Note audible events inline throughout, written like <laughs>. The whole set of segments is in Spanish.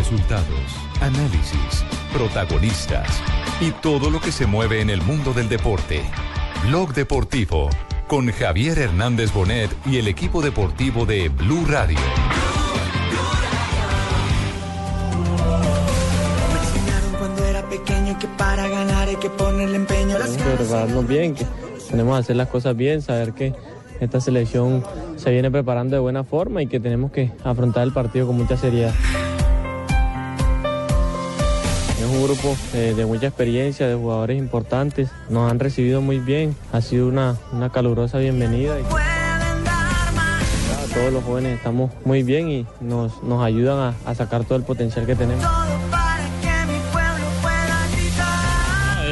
Resultados, análisis, protagonistas y todo lo que se mueve en el mundo del deporte. Blog Deportivo con Javier Hernández Bonet y el equipo deportivo de Blue Radio. Me enseñaron cuando era pequeño que para ganar hay que ponerle empeño a las Tenemos que prepararnos bien, que tenemos que hacer las cosas bien, saber que esta selección se viene preparando de buena forma y que tenemos que afrontar el partido con mucha seriedad. Un grupo eh, de mucha experiencia, de jugadores importantes, nos han recibido muy bien, ha sido una, una calurosa bienvenida. Todos los jóvenes estamos muy bien y nos, nos ayudan a, a sacar todo el potencial que tenemos.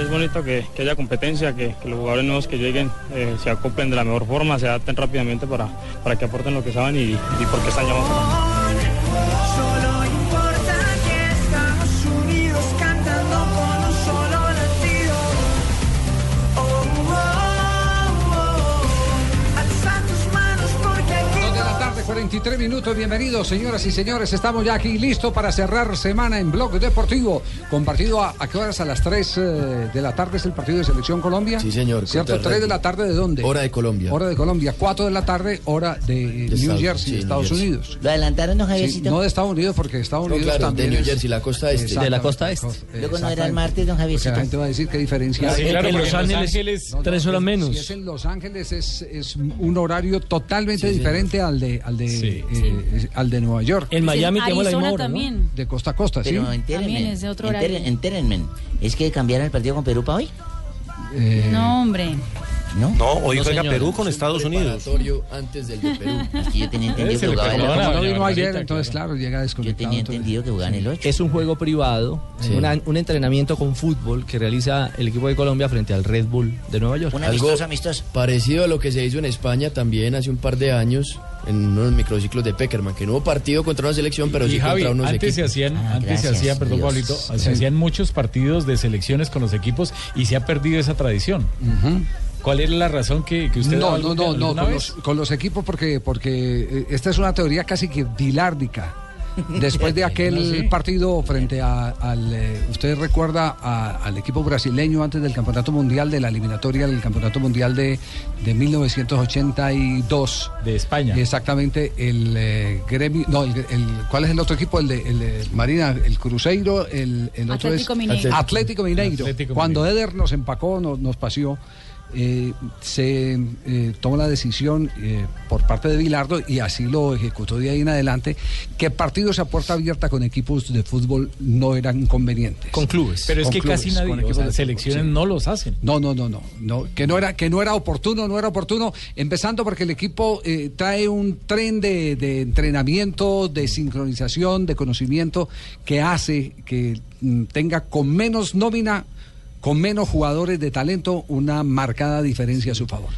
Es bonito que, que haya competencia, que, que los jugadores nuevos que lleguen eh, se acoplen de la mejor forma, se adapten rápidamente para, para que aporten lo que saben y, y porque están llamados 23 minutos, bienvenidos señoras y señores, estamos ya aquí listo para cerrar semana en Blog Deportivo, compartido a, a qué horas, a las 3 eh, de la tarde es el partido de Selección Colombia. Sí señor. ¿Cierto? 3 de la tarde de dónde? Hora de Colombia. Hora de Colombia, 4 de la tarde, hora de, de New Estados, Jersey, sí, Estados New Jersey. Unidos. Lo adelantaron, ¿no, Sí, no de Estados Unidos, porque Estados Unidos claro, también de New Jersey, la costa este. De la costa este? este. Luego no era el martes, don Javiercito. la gente va a decir qué diferencia hay. Sí, claro, en Los Ángeles, tres horas menos. Si es en Los Ángeles es, es un horario totalmente diferente al de, al de Sí. eh, al de Nueva York, En Miami tenemos la misma hora, ¿no? también. de costa a costa, ¿sí? Pero entérenme. También es de otro horario. enteren- entérenme. ¿Es que cambiaron el partido con Perú para hoy? Eh, No, hombre. ¿No? No, hoy No, juega señor. Perú con Estados Unidos. Antes del de Perú. <laughs> Es que yo tenía entendido se que jugaba el perdona, como no ocho. doña vino ayer, Margarita, entonces claro, llega Yo desconectado. tenía entonces- entendido que jugaban el 8. Es un juego privado, Sí. una- un entrenamiento con fútbol que realiza el equipo de Colombia frente al Red Bull de Nueva York. Un Algo amistoso, amistoso. parecido a lo que se hizo en España también hace un par de años en unos microciclos de Peckerman, que no hubo partido contra una selección, pero y sí Javi, contra unos antes se equipos. hacían, Ah, antes se hacían, perdón, Dios. Pablito, se hacían muchos partidos de selecciones con los equipos y se ha perdido esa tradición. ¿Cuál es la razón que, que usted No, no, no, no, con los, con los equipos porque, porque eh, esta es una teoría casi que bilárdica. <laughs> Después de aquel No, sí. partido frente a- al, eh, usted recuerda a- al equipo brasileño antes del Campeonato Mundial, de la eliminatoria del Campeonato Mundial de, de 1982. de España. Exactamente, el eh, gremio, no, el, el- ¿cuál es el otro equipo? El de, el de Marina, el Cruzeiro, el, el otro Atlético es Mineiro. Atlético Mineiro. Atlético Cuando Mineiro. Eder nos empacó, nos, nos paseó, eh, se eh, tomó la decisión eh, por parte de Bilardo y así lo ejecutó de ahí en adelante que partidos a puerta abierta con equipos de fútbol no eran convenientes. Con clubes. Pero es que clubes, casi nadie, o sea, de fútbol, selecciones sí. no los hacen. No, no, no, no, no, que no era, que no era oportuno, no era oportuno, empezando porque el equipo eh, trae un tren de, de entrenamiento, de sincronización, de conocimiento que hace que mm, tenga con menos nómina, con menos jugadores de talento, una marcada diferencia a su favor.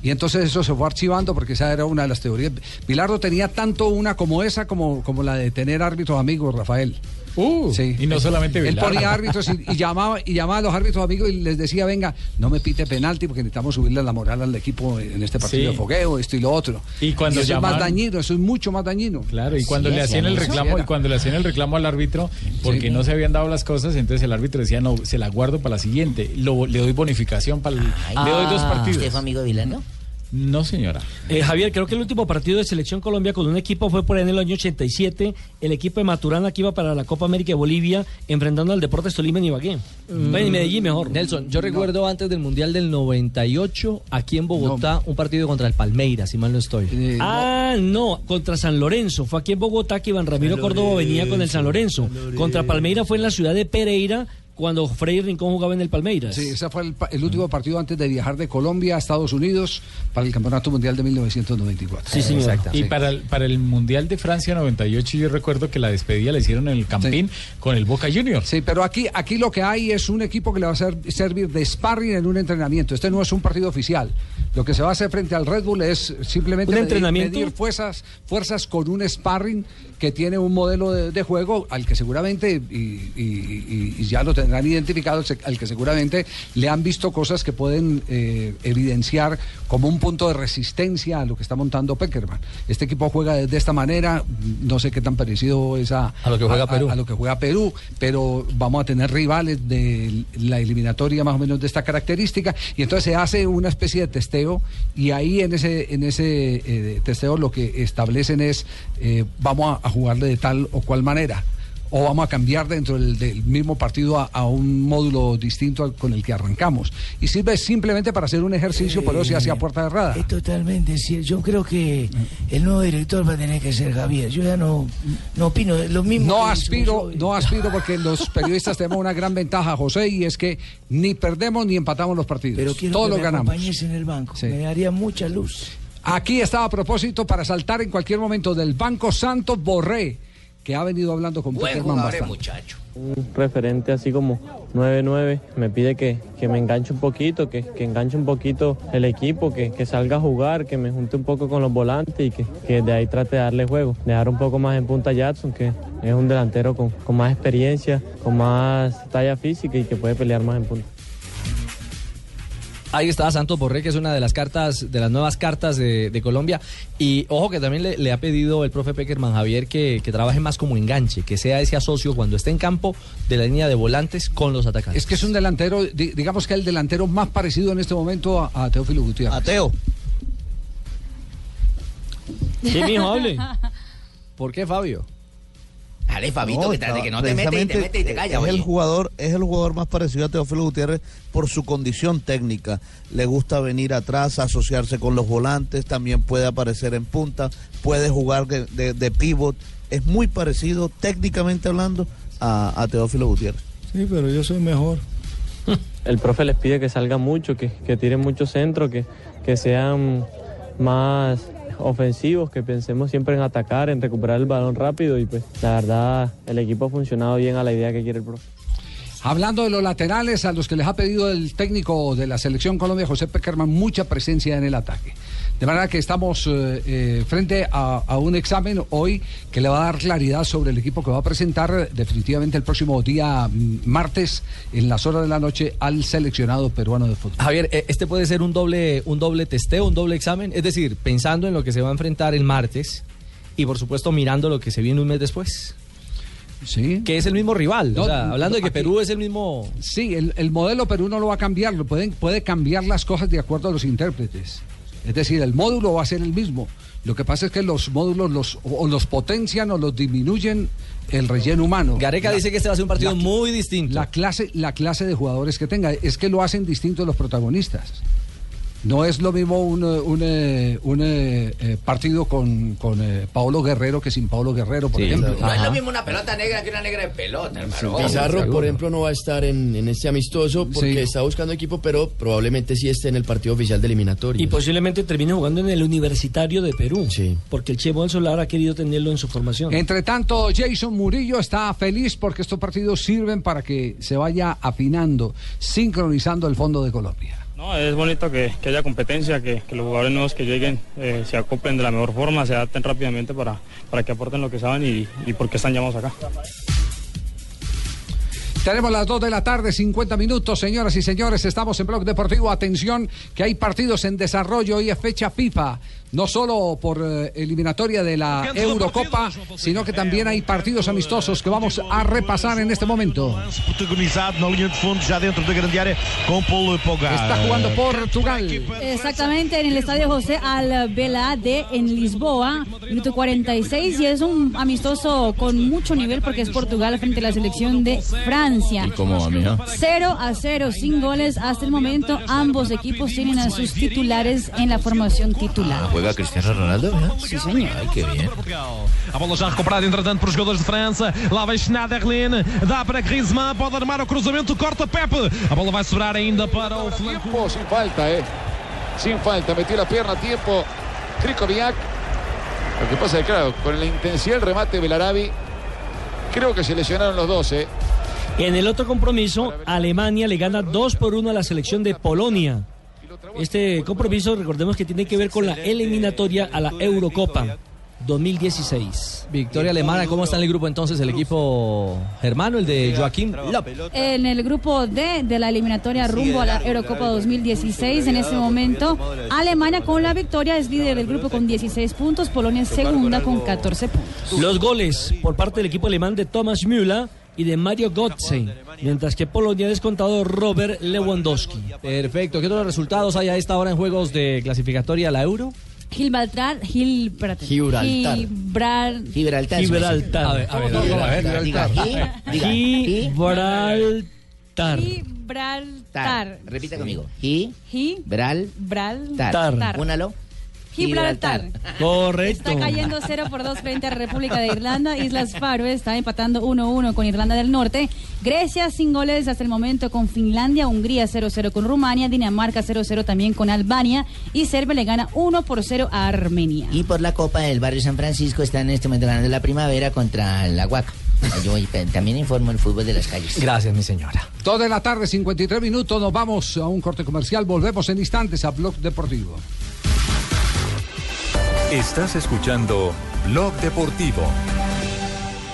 Y entonces eso se fue archivando porque esa era una de las teorías. Bilardo tenía tanto una como esa como, como la de tener árbitros amigos, Rafael. Uh, Sí. Y no solamente Él ponía árbitros y, y llamaba y llamaba a los árbitros amigos y les decía, venga, no me pite penalti porque necesitamos subirle la moral al equipo en este partido Sí. de fogueo, esto y lo otro. Y cuando eso es más dañino, eso es mucho más dañino. Claro, y cuando Sí, le hacían el reclamo, Sí, y cuando le hacían el reclamo al árbitro porque Sí. no se habían dado las cosas, entonces el árbitro decía, no, se la guardo para la siguiente, lo, le doy bonificación para el, le doy dos ¿Usted partidos. fue amigo de Vilano? No, señora. Eh, Javier, creo que el último partido de Selección Colombia con un equipo fue por ahí en el año 87, el equipo de Maturana que iba para la Copa América de Bolivia, enfrentando al Deportes Tolima en Ibagué. Bueno, en Medellín mejor. Nelson, yo recuerdo antes del Mundial del 98, aquí en Bogotá, un partido contra el Palmeiras, si mal no estoy. Eh, no, Ah, no, contra San Lorenzo. Fue aquí en Bogotá que Iván Ramiro Córdoba venía con el San Lorenzo. Contra Palmeiras fue en la ciudad de Pereira cuando Freddy Rincón jugaba en el Palmeiras. Sí, ese fue el, último partido antes de viajar de Colombia a Estados Unidos para el Campeonato Mundial de 1994. Sí, señor. Exacto, Y sí. para el, para el Mundial de Francia 98 yo recuerdo que la despedida la hicieron en el Campín con el Boca Juniors. Sí, pero aquí, aquí lo que hay es un equipo que le va a ser- servir de sparring en un entrenamiento. Este no es un partido oficial. Lo que se va a hacer frente al Red Bull es simplemente ¿Un medir- entrenamiento? medir fuerzas, fuerzas con un sparring que tiene un modelo de, de juego al que seguramente, y, y- y- y ya lo tendrá tendrán identificado, al que seguramente le han visto cosas que pueden eh, evidenciar como un punto de resistencia a lo que está montando Peckerman. Este equipo juega de, de esta manera, no sé qué tan parecido es a, A lo que juega Perú. a lo que juega Perú, pero vamos a tener rivales de la eliminatoria más o menos de esta característica y entonces se hace una especie de testeo y ahí en ese en ese eh, testeo lo que establecen es eh, vamos a, a jugarle de tal o cual manera o vamos a cambiar dentro del, del mismo partido a, a un módulo distinto al con el que arrancamos y sirve simplemente para hacer un ejercicio pero se hace a puerta cerrada Es totalmente cierto. Yo creo que el nuevo director va a tener que ser Javier. Yo ya no, no opino lo mismo. No aspiro, no aspiro porque los <laughs> periodistas tenemos una gran ventaja, José, y es que ni perdemos ni empatamos los partidos. Pero quiero Todos que los me ganamos. en el banco. Me daría mucha luz. Aquí está a propósito para saltar en cualquier momento del Banco Santos Borré, que ha venido hablando con Buen jugador, muchacho. Un referente así como 9-9 me pide que, que me enganche un poquito, que, que enganche un poquito el equipo, que, que salga a jugar, que me junte un poco con los volantes y que, que de ahí trate de darle juego. Dejar un poco más en punta a Jackson, que es un delantero con, con más experiencia, con más talla física y que puede pelear más en punta. Ahí está Santos Borré, que es una de las cartas, de las nuevas cartas de, de Colombia. Y ojo que también le, le ha pedido el profe Peckerman Javier que, que trabaje más como enganche, que sea ese asocio cuando esté en campo de la línea de volantes con los atacantes. Es que es un delantero, di- digamos que el delantero más parecido en este momento a, a Teófilo Gutiérrez. A Teo. Sí, mijo, hable. ¿Por qué, Fabio? Dale, Fabito, que, no te metes y te y callas, es el jugador es el jugador más parecido a Teófilo Gutiérrez por su condición técnica. Le gusta venir atrás asociarse con los volantes también puede aparecer en punta puede jugar de, de- de pivot es muy parecido técnicamente hablando a, a Teófilo Gutiérrez. Sí, pero yo soy mejor. El profe les pide que salgan mucho, que, que tiren mucho centro, que, que sean más ofensivos, que pensemos siempre en atacar, en recuperar el balón rápido y pues la verdad el equipo ha funcionado bien a la idea que quiere el profe. Hablando de los laterales, a los que les ha pedido el técnico de la selección Colombia, José Peckerman, mucha presencia en el ataque. De manera que estamos eh, eh, frente a, a un examen hoy que le va a dar claridad sobre el equipo que va a presentar eh, definitivamente el próximo día mm, martes en las horas de la noche al seleccionado peruano de fútbol. Javier, este puede ser un doble, un doble testeo, un doble examen, es decir, pensando en lo que se va a enfrentar el martes y por supuesto mirando lo que se viene un mes después. Sí. Que es el mismo rival. No, o sea, hablando de que aquí- Perú es el mismo. Sí, el, el modelo Perú no lo va a cambiar, lo pueden, puede cambiar las cosas de acuerdo a los intérpretes. Es decir, el módulo va a ser el mismo. Lo que pasa es que los módulos los, o los potencian o los disminuyen el relleno humano. Gareca dice que este va a ser un partido muy distinto. La clase, la clase de jugadores que tenga. Es que lo hacen distinto los protagonistas. No es lo mismo un, eh, un, eh, un, eh, partido con, con eh, Paolo Guerrero que sin Paolo Guerrero, por ejemplo. No es lo mismo una pelota negra que una negra de pelota, hermano. Pizarro, por ejemplo, no va a estar en, en este amistoso porque Sí. está buscando equipo, pero probablemente sí esté en el partido oficial de eliminatoria. Y posiblemente termine jugando en el Universitario de Perú. Porque el Che Solar ha querido tenerlo en su formación. Entre tanto, Jason Murillo está feliz porque estos partidos sirven para que se vaya afinando, sincronizando el fondo de Colombia. No, es bonito que, que haya competencia, que, que los jugadores nuevos que lleguen eh, se acoplen de la mejor forma, se adapten rápidamente para, para que aporten lo que saben y, y por qué están llamados acá. Tenemos las 2 de la tarde, 50 minutos, señoras y señores. Estamos en Blog Deportivo. Atención, que hay partidos en desarrollo. Hoy es fecha FIFA. No solo por eh, eliminatoria de la Eurocopa, sino que también hay partidos amistosos que vamos a repasar en este momento. Está jugando Portugal. Exactamente, en el estadio José Albelá de en Lisboa, minuto 46, y es un amistoso con mucho nivel porque es Portugal frente a la selección de Francia. ¿Cómo va, mija? 0 a 0, sin goles hasta el momento. Ambos equipos tienen a sus titulares en la formación titular. ¿Juega Cristiano Ronaldo? mija? Sí, señor. Ay, qué bien. A bola já recuperada, entretanto, por jogadores de França. Lá vai Schneiderlin, dá para Griezmann, pode armar o cruzamento, corta Pepe. A bola vai sobrar ainda para o flanco. sin falta, ¿eh? Sin falta, metió la pierna a tiempo Krikoviak. Lo que pasa es que, claro, con la intensidad del remate Belarabi, creo que se lesionaron los dos, ¿eh? En el otro compromiso, Alemania le gana 2 por 1 a la selección de Polonia. Este compromiso, recordemos que tiene que ver con la eliminatoria a la Eurocopa. 2016. Victoria alemana, ¿cómo está en el grupo entonces el equipo germano, el de Joaquín López? En el grupo D de la eliminatoria rumbo a la Eurocopa 2016, en este momento, Alemania con la victoria es líder del grupo con 16 puntos, Polonia es segunda con 14 puntos. Los goles por parte del equipo alemán de Thomas Müller y de Mario Götze, mientras que Polonia ha descontado Robert Lewandowski. Perfecto. ¿Qué otros resultados hay a esta hora en juegos de clasificatoria a la Euro? Gibraltar, Gil, espérate. Gibraltar. Gibral- Gibraltar. Gibraltar. A ver, a ver, a ver, a ver. Diga, Gi- diga, Gi- Gibraltar. Gibraltar. Repita conmigo. Gi- Gi- Bral- Gibraltar. Tar. Únalo. Gibraltar. Correcto. Está cayendo 0 por 2 frente a República de Irlanda. Islas Faroe está empatando 1-1 con Irlanda del Norte. Grecia sin goles hasta el momento con Finlandia. Hungría 0-0 con Rumania. Dinamarca 0-0 también con Albania. Y Serbia le gana 1 por 0 a Armenia. Y por la Copa del Barrio San Francisco está en este momento ganando la primavera contra la Huaca. Yo también informo el fútbol de las calles. Gracias, mi señora. De la tarde, 53 minutos. Nos vamos a un corte comercial. Volvemos en instantes a Blog Deportivo. Estás escuchando Blog Deportivo.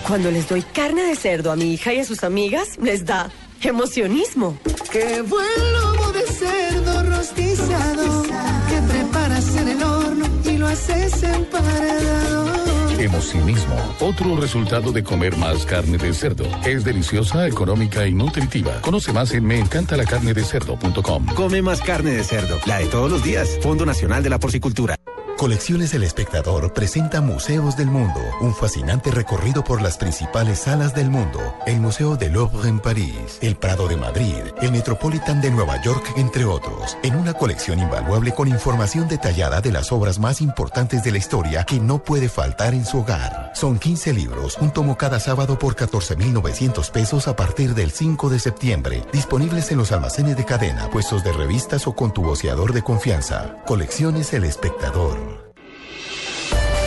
Cuando les doy carne de cerdo a mi hija y a sus amigas, les da emocionismo. Qué buen lomo de cerdo rostizado que preparas en el horno y lo haces emparedado. Emocionismo, otro resultado de comer más carne de cerdo. Es deliciosa, económica y nutritiva. Conoce más en meencantalacarnedecerdo.com. Come más carne de cerdo, la de todos los días. Fondo Nacional de la Porcicultura. Colecciones El Espectador presenta Museos del Mundo, un fascinante recorrido por las principales salas del mundo. El Museo del Louvre en París, el Prado de Madrid, el Metropolitan de Nueva York, entre otros, en una colección invaluable con información detallada de las obras más importantes de la historia que no puede faltar en su hogar. Son 15 libros, un tomo cada sábado por 14,900 pesos a partir del 5 de septiembre, disponibles en los almacenes de cadena, puestos de revistas o con tu voceador de confianza. Colecciones El Espectador.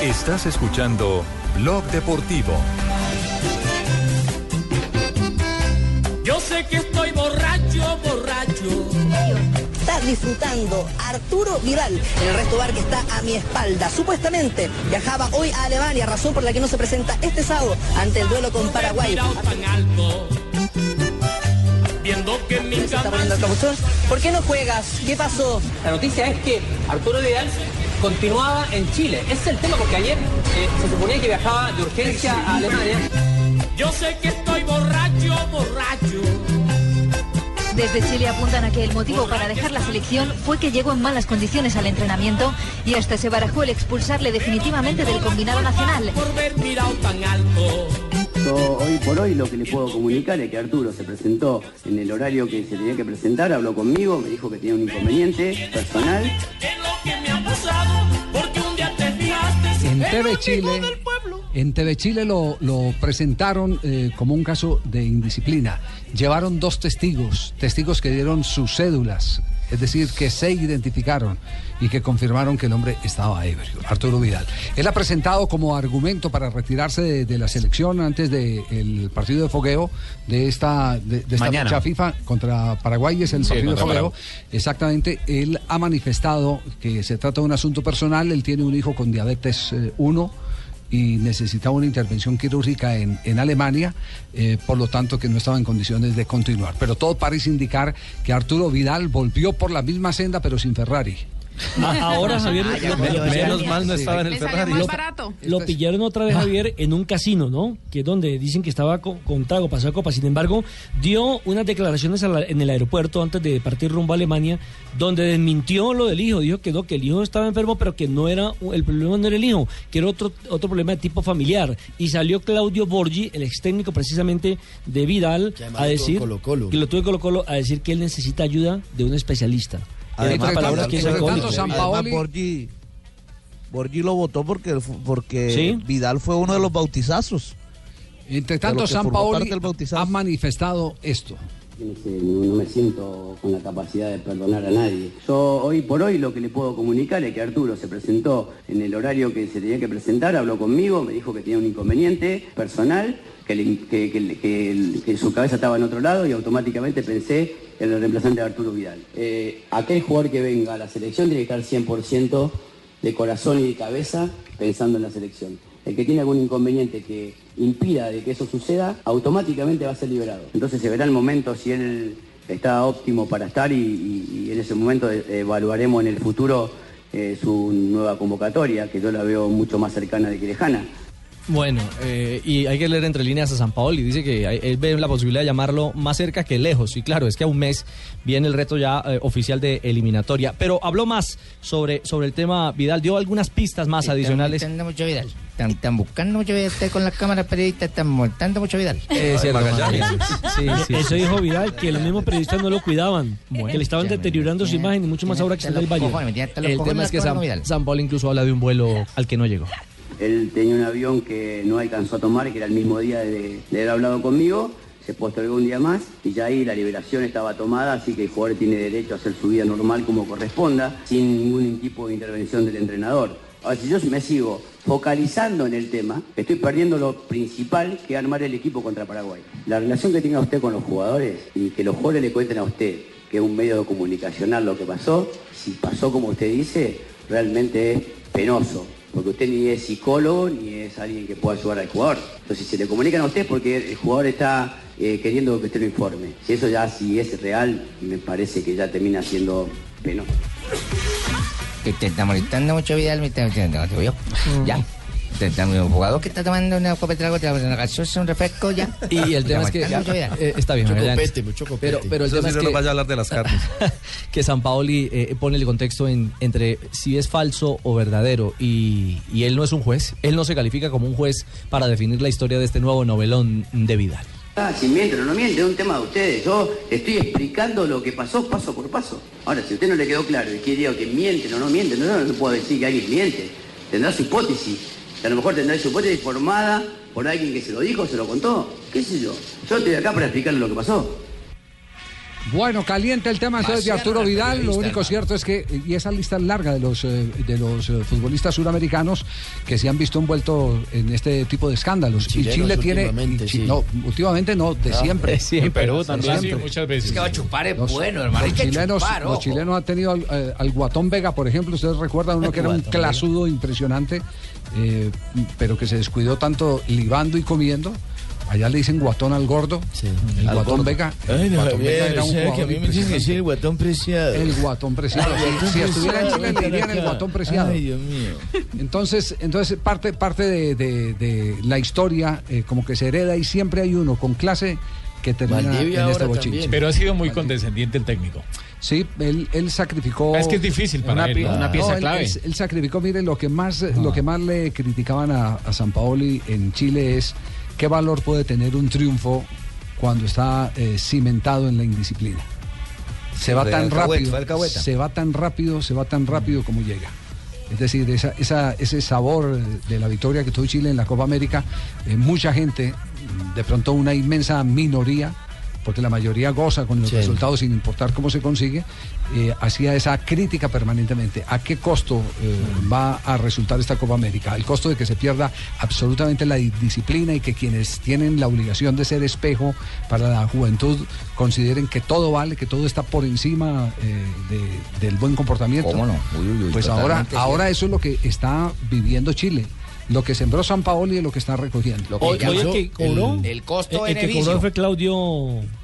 Estás escuchando Blog Deportivo. Yo sé que estoy borracho, borracho. Está disfrutando Arturo Vidal en el resto bar que está a mi espalda. Supuestamente viajaba hoy a Alemania, razón por la que no se presenta este sábado ante el duelo con Paraguay. Viendo que mi Se está poniendo el capuchón. ¿Por qué no juegas? ¿Qué pasó? La noticia es que Arturo Vidal continuaba en Chile. Ese es el tema porque ayer eh, se suponía que viajaba de urgencia a Alemania. Yo sé que estoy borracho, borracho. Desde Chile apuntan a que el motivo para dejar la selección fue que llegó en malas condiciones al entrenamiento y hasta se barajó el expulsarle definitivamente del combinado nacional. Por ver mirado tan alto. Yo hoy por hoy lo que le puedo comunicar es que Arturo se presentó en el horario que se tenía que presentar, habló conmigo, me dijo que tenía un inconveniente personal. En TV Chile, en TV Chile lo, lo presentaron eh, como un caso de indisciplina. Llevaron dos testigos, testigos que dieron sus cédulas, es decir, que se identificaron y que confirmaron que el hombre estaba ebrio, Arturo Vidal. Él ha presentado como argumento para retirarse de, de la selección antes del partido de fogueo de esta, de, de esta fecha FIFA contra Paraguay, es el Sí, partido de fogueo. Exactamente, él ha manifestado que se trata de un asunto personal, él tiene un hijo con diabetes 1 y necesitaba una intervención quirúrgica en, en Alemania, eh, por lo tanto que no estaba en condiciones de continuar. Pero todo parece indicar que Arturo Vidal volvió por la misma senda pero sin Ferrari. Ah, Ahora, Javier, Ah, ya lo- volvió, lo- menos mal no sí. estaba en el Ferrari. Lo, barato. lo pillaron otra vez, Javier, en un casino, ¿no? Que es donde dicen que estaba con, con trago, pasó a copa. Sin embargo, dio unas declaraciones a la- en el aeropuerto antes de partir rumbo a Alemania, donde desmintió lo del hijo. Dijo que no, que el hijo estaba enfermo, pero que no era el problema no era el hijo, que era otro, otro problema de tipo familiar. Y salió Claudio Borgi, el ex técnico precisamente de Vidal, a lo tuvo decir Colo-Colo. que lo tuvo en Colo-Colo, a decir que él necesita ayuda de un especialista. Además, palabras que es Además, alcohólico. además, Borgi, Borgi lo votó porque, porque Sí. Vidal fue uno de los bautizazos. Entre tanto, San Paoli ha manifestado esto. No me siento con la capacidad de perdonar a nadie. Yo hoy por hoy lo que le puedo comunicar es que Arturo se presentó en el horario que se tenía que presentar, habló conmigo, me dijo que tenía un inconveniente personal, que, su cabeza estaba en otro lado y automáticamente pensé en el reemplazante de Arturo Vidal. Eh, aquel jugador que venga a la selección tiene que estar 100% de corazón y de cabeza pensando en la selección. El que tiene algún inconveniente que impida de que eso suceda, automáticamente va a ser liberado. Entonces se verá el momento si él está óptimo para estar y, en ese momento eh, evaluaremos en el futuro eh, su nueva convocatoria, que yo la veo mucho más cercana de que. Bueno, eh, y hay que leer entre líneas a San Paoli. Dice que hay- él ve la posibilidad de llamarlo más cerca que lejos. Y claro, es que a un mes viene el reto ya eh, oficial de eliminatoria. Pero habló más sobre, sobre el tema Vidal, dio algunas pistas más adicionales. Están mucho Vidal. Están, están buscando mucho Vidal. Con las cámaras periodistas están montando mucho Vidal. Es cierto. Sí, sí, Eso dijo Vidal, que los mismos periodistas no lo cuidaban, que le estaban deteriorando su imagen y mucho más ahora que está en el Valle. El tema es que San, San Paoli incluso habla de un vuelo al que no llegó. Él tenía un avión que no alcanzó a tomar, que era el mismo día de, haber hablado conmigo, se postergó un día más y ya ahí la liberación estaba tomada, así que el jugador tiene derecho a hacer su vida normal como corresponda, sin ningún tipo de intervención del entrenador. Ahora, si yo me sigo focalizando en el tema, estoy perdiendo lo principal que es armar el equipo contra Paraguay. La relación que tenga usted con los jugadores y que los jugadores le cuenten a usted que es un medio comunicacional lo que pasó, si pasó como usted dice, realmente es penoso porque usted ni es psicólogo ni es alguien que pueda ayudar al jugador. Entonces, se le comunican a usted porque el jugador está eh, queriendo que usted lo informe. Si eso ya si es real, me parece que ya termina siendo penoso. Que te está molestando mucho Vidal, me está te veo. Ya. Te un jugador que está tomando una copa de trago, te una gaseosa, un refresco, ya. <laughs> Y el Te tema es que eh, está bien, Mucho copete, mucho copete. pero, pero el Eso tema sí es no que vaya a hablar de las carnes. <laughs> que San Paoli eh, pone el contexto en, entre si es falso o verdadero y, y él no es un juez, él no se califica como un juez para definir la historia de este nuevo novelón de Vidal. Ah, si mienten o no mienten, es un tema de ustedes. Yo estoy explicando lo que pasó paso por paso. Ahora, si a usted no le quedó claro y quiere que mienten o no mienten, no, no puedo decir que alguien miente. Tendrá su hipótesis. A lo mejor tendrá su hipótesis formada por alguien que se lo dijo, se lo contó. ¿Qué sé yo? Yo estoy acá para explicarle lo que pasó. Bueno, caliente el tema entonces de Arturo al Vidal. Lo único cierto es que, y esa lista larga de los, eh, de los eh, futbolistas suramericanos que se han visto envueltos en este tipo de escándalos. Y Chile tiene. últimamente, y Chi- sí. No, últimamente no, de No, siempre. de siempre. En Perú también, siempre. sí, muchas veces. Es que va a chupar es Los- bueno, hermano, hay Los que chilenos, chupar, los chilenos han tenido al, eh, al Guatón Vega, por ejemplo. Ustedes recuerdan uno que era un clasudo impresionante, eh, pero que se descuidó tanto libando y comiendo. Allá le dicen guatón al gordo. El Al guatón gordo. Vega. Ay, el no, guatón Vega Javier, era o un sea, que a jugador mí me dicen que impresionante. soy el guatón preciado. El guatón preciado. El Si- estuviera en Chile le dirían el guatón preciado. Ay, Dios mío. Entonces, entonces parte, parte de, de- de la historia eh, como que se hereda y siempre hay uno con clase que termina en este bochinche. Pero ha sido muy condescendiente el técnico. Sí, él, él sacrificó. Es que es difícil para una, él, una No, pieza él- clave. Él, él sacrificó, miren, lo que más, lo que más le criticaban a, a San Paoli en Chile es qué valor puede tener un triunfo cuando está eh, cimentado en la indisciplina. Se va tan rápido, se va tan rápido, se va tan rápido como llega. Es decir, esa, esa- ese sabor de la victoria que tuvo Chile en la Copa América, eh, mucha gente, de pronto una inmensa minoría, porque la mayoría goza con los Sí. resultados sin importar cómo se consigue, eh, hacía esa crítica permanentemente. ¿A qué costo eh, va a resultar esta Copa América? El costo de que se pierda absolutamente la di- disciplina y que quienes tienen la obligación de ser espejo para la juventud consideren que todo vale, que todo está por encima eh, de- del buen comportamiento. ¿Cómo no? Uy, uy, uy, pues ahora, ahora eso es lo que está viviendo Chile. Lo que sembró San Paoli es lo que está recogiendo. Oye, oye, que cobró. el costo el, el que cobró fue Claudio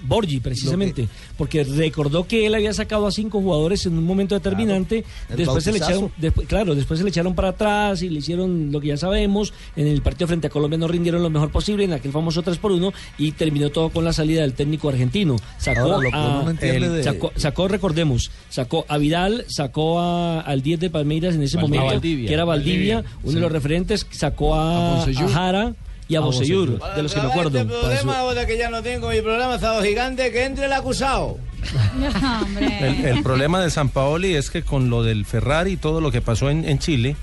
Borgi, precisamente. Porque recordó que él había sacado a cinco jugadores en un momento determinante. el después se le echaron, después, claro, después se le echaron para atrás y le hicieron lo que ya sabemos. En el partido frente a Colombia no rindieron lo mejor posible, en aquel famoso 3 por 1 y terminó todo con la salida del técnico argentino. Sacó, Ahora, lo que a- no el- de- sacó, sacó, recordemos, sacó a Vidal, sacó a- al 10 de Palmeiras en ese Valdivia. momento, Valdivia. que era Valdivia, Valdivia, uno de los referentes, sacó A a, Jara y a, A de los que me acuerdo. Este problema, ahora que ya no tengo mi programa, estado gigante, que entre el acusado. <laughs> El, el problema de San Paoli es que con lo del Ferrari y todo lo que pasó en, en Chile,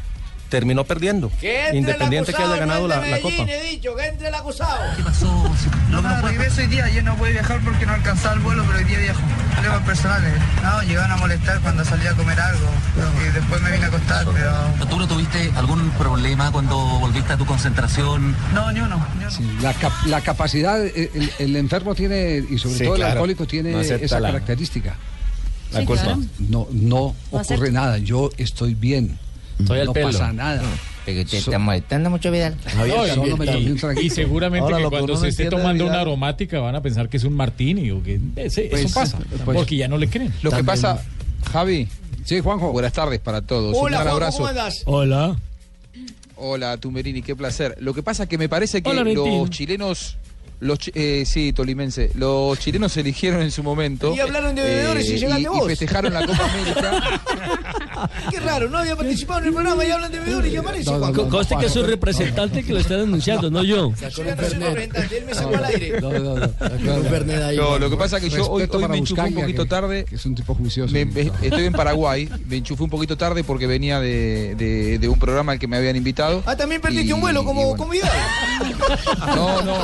terminó perdiendo. Que entre Independiente el que acusado, haya ganado no la, la Copa. he dicho, que entre el acusado. No, no, regreso hoy día, yo no pude viajar porque no alcanzaba el vuelo, pero hoy día viajo. Problemas personales. No, llegaban a molestar cuando salía a comer algo. Y después me vine a acostar, pero... ¿Tú no tuviste algún problema cuando volviste a tu concentración? No, ni uno. Sí, la, cap- la capacidad, el, el- enfermo tiene, y sobre Sí, todo el alcohólico tiene No esa la- característica. la Sí, culpa. claro. No, no No ocurre nada, yo estoy bien. Estoy al no pelo. pasa nada. Que te está molestando mucho, Vidal. No, y, y seguramente Ahora, que cuando se esté tomando una aromática van a pensar que es un martini o que ese- Pues, eso pasa, pues- porque ya no le creen. Lo que pasa, Javi. Sí, Juanjo. Buenas tardes para todos. Hola, Un gran Juanjo, abrazo. ¿cómo andás? Hola. Hola, Tumberini, qué placer. Lo que pasa es que me parece que Hola, los chilenos. Los, eh, sí, tolimense. Los chilenos eligieron en su momento. Y hablaron de bebedores y llegaste y, vos. y festejaron la Copa América. <laughs> Qué raro, no había participado en el programa y hablan de bebedores y aparece Co- Juanjo. Conste que es su representante que lo está denunciando, no yo. No él me sacó al aire. No, no, no. No, lo que pasa es que yo hoy, me enchufé un poquito que- tarde. Que es un tipo juicioso. Me- me- estoy en Paraguay, me enchufé un poquito tarde porque venía de, de- de un programa al que me habían invitado. Ah, también perdiste Y- un vuelo como, bueno. como. <laughs> No, no.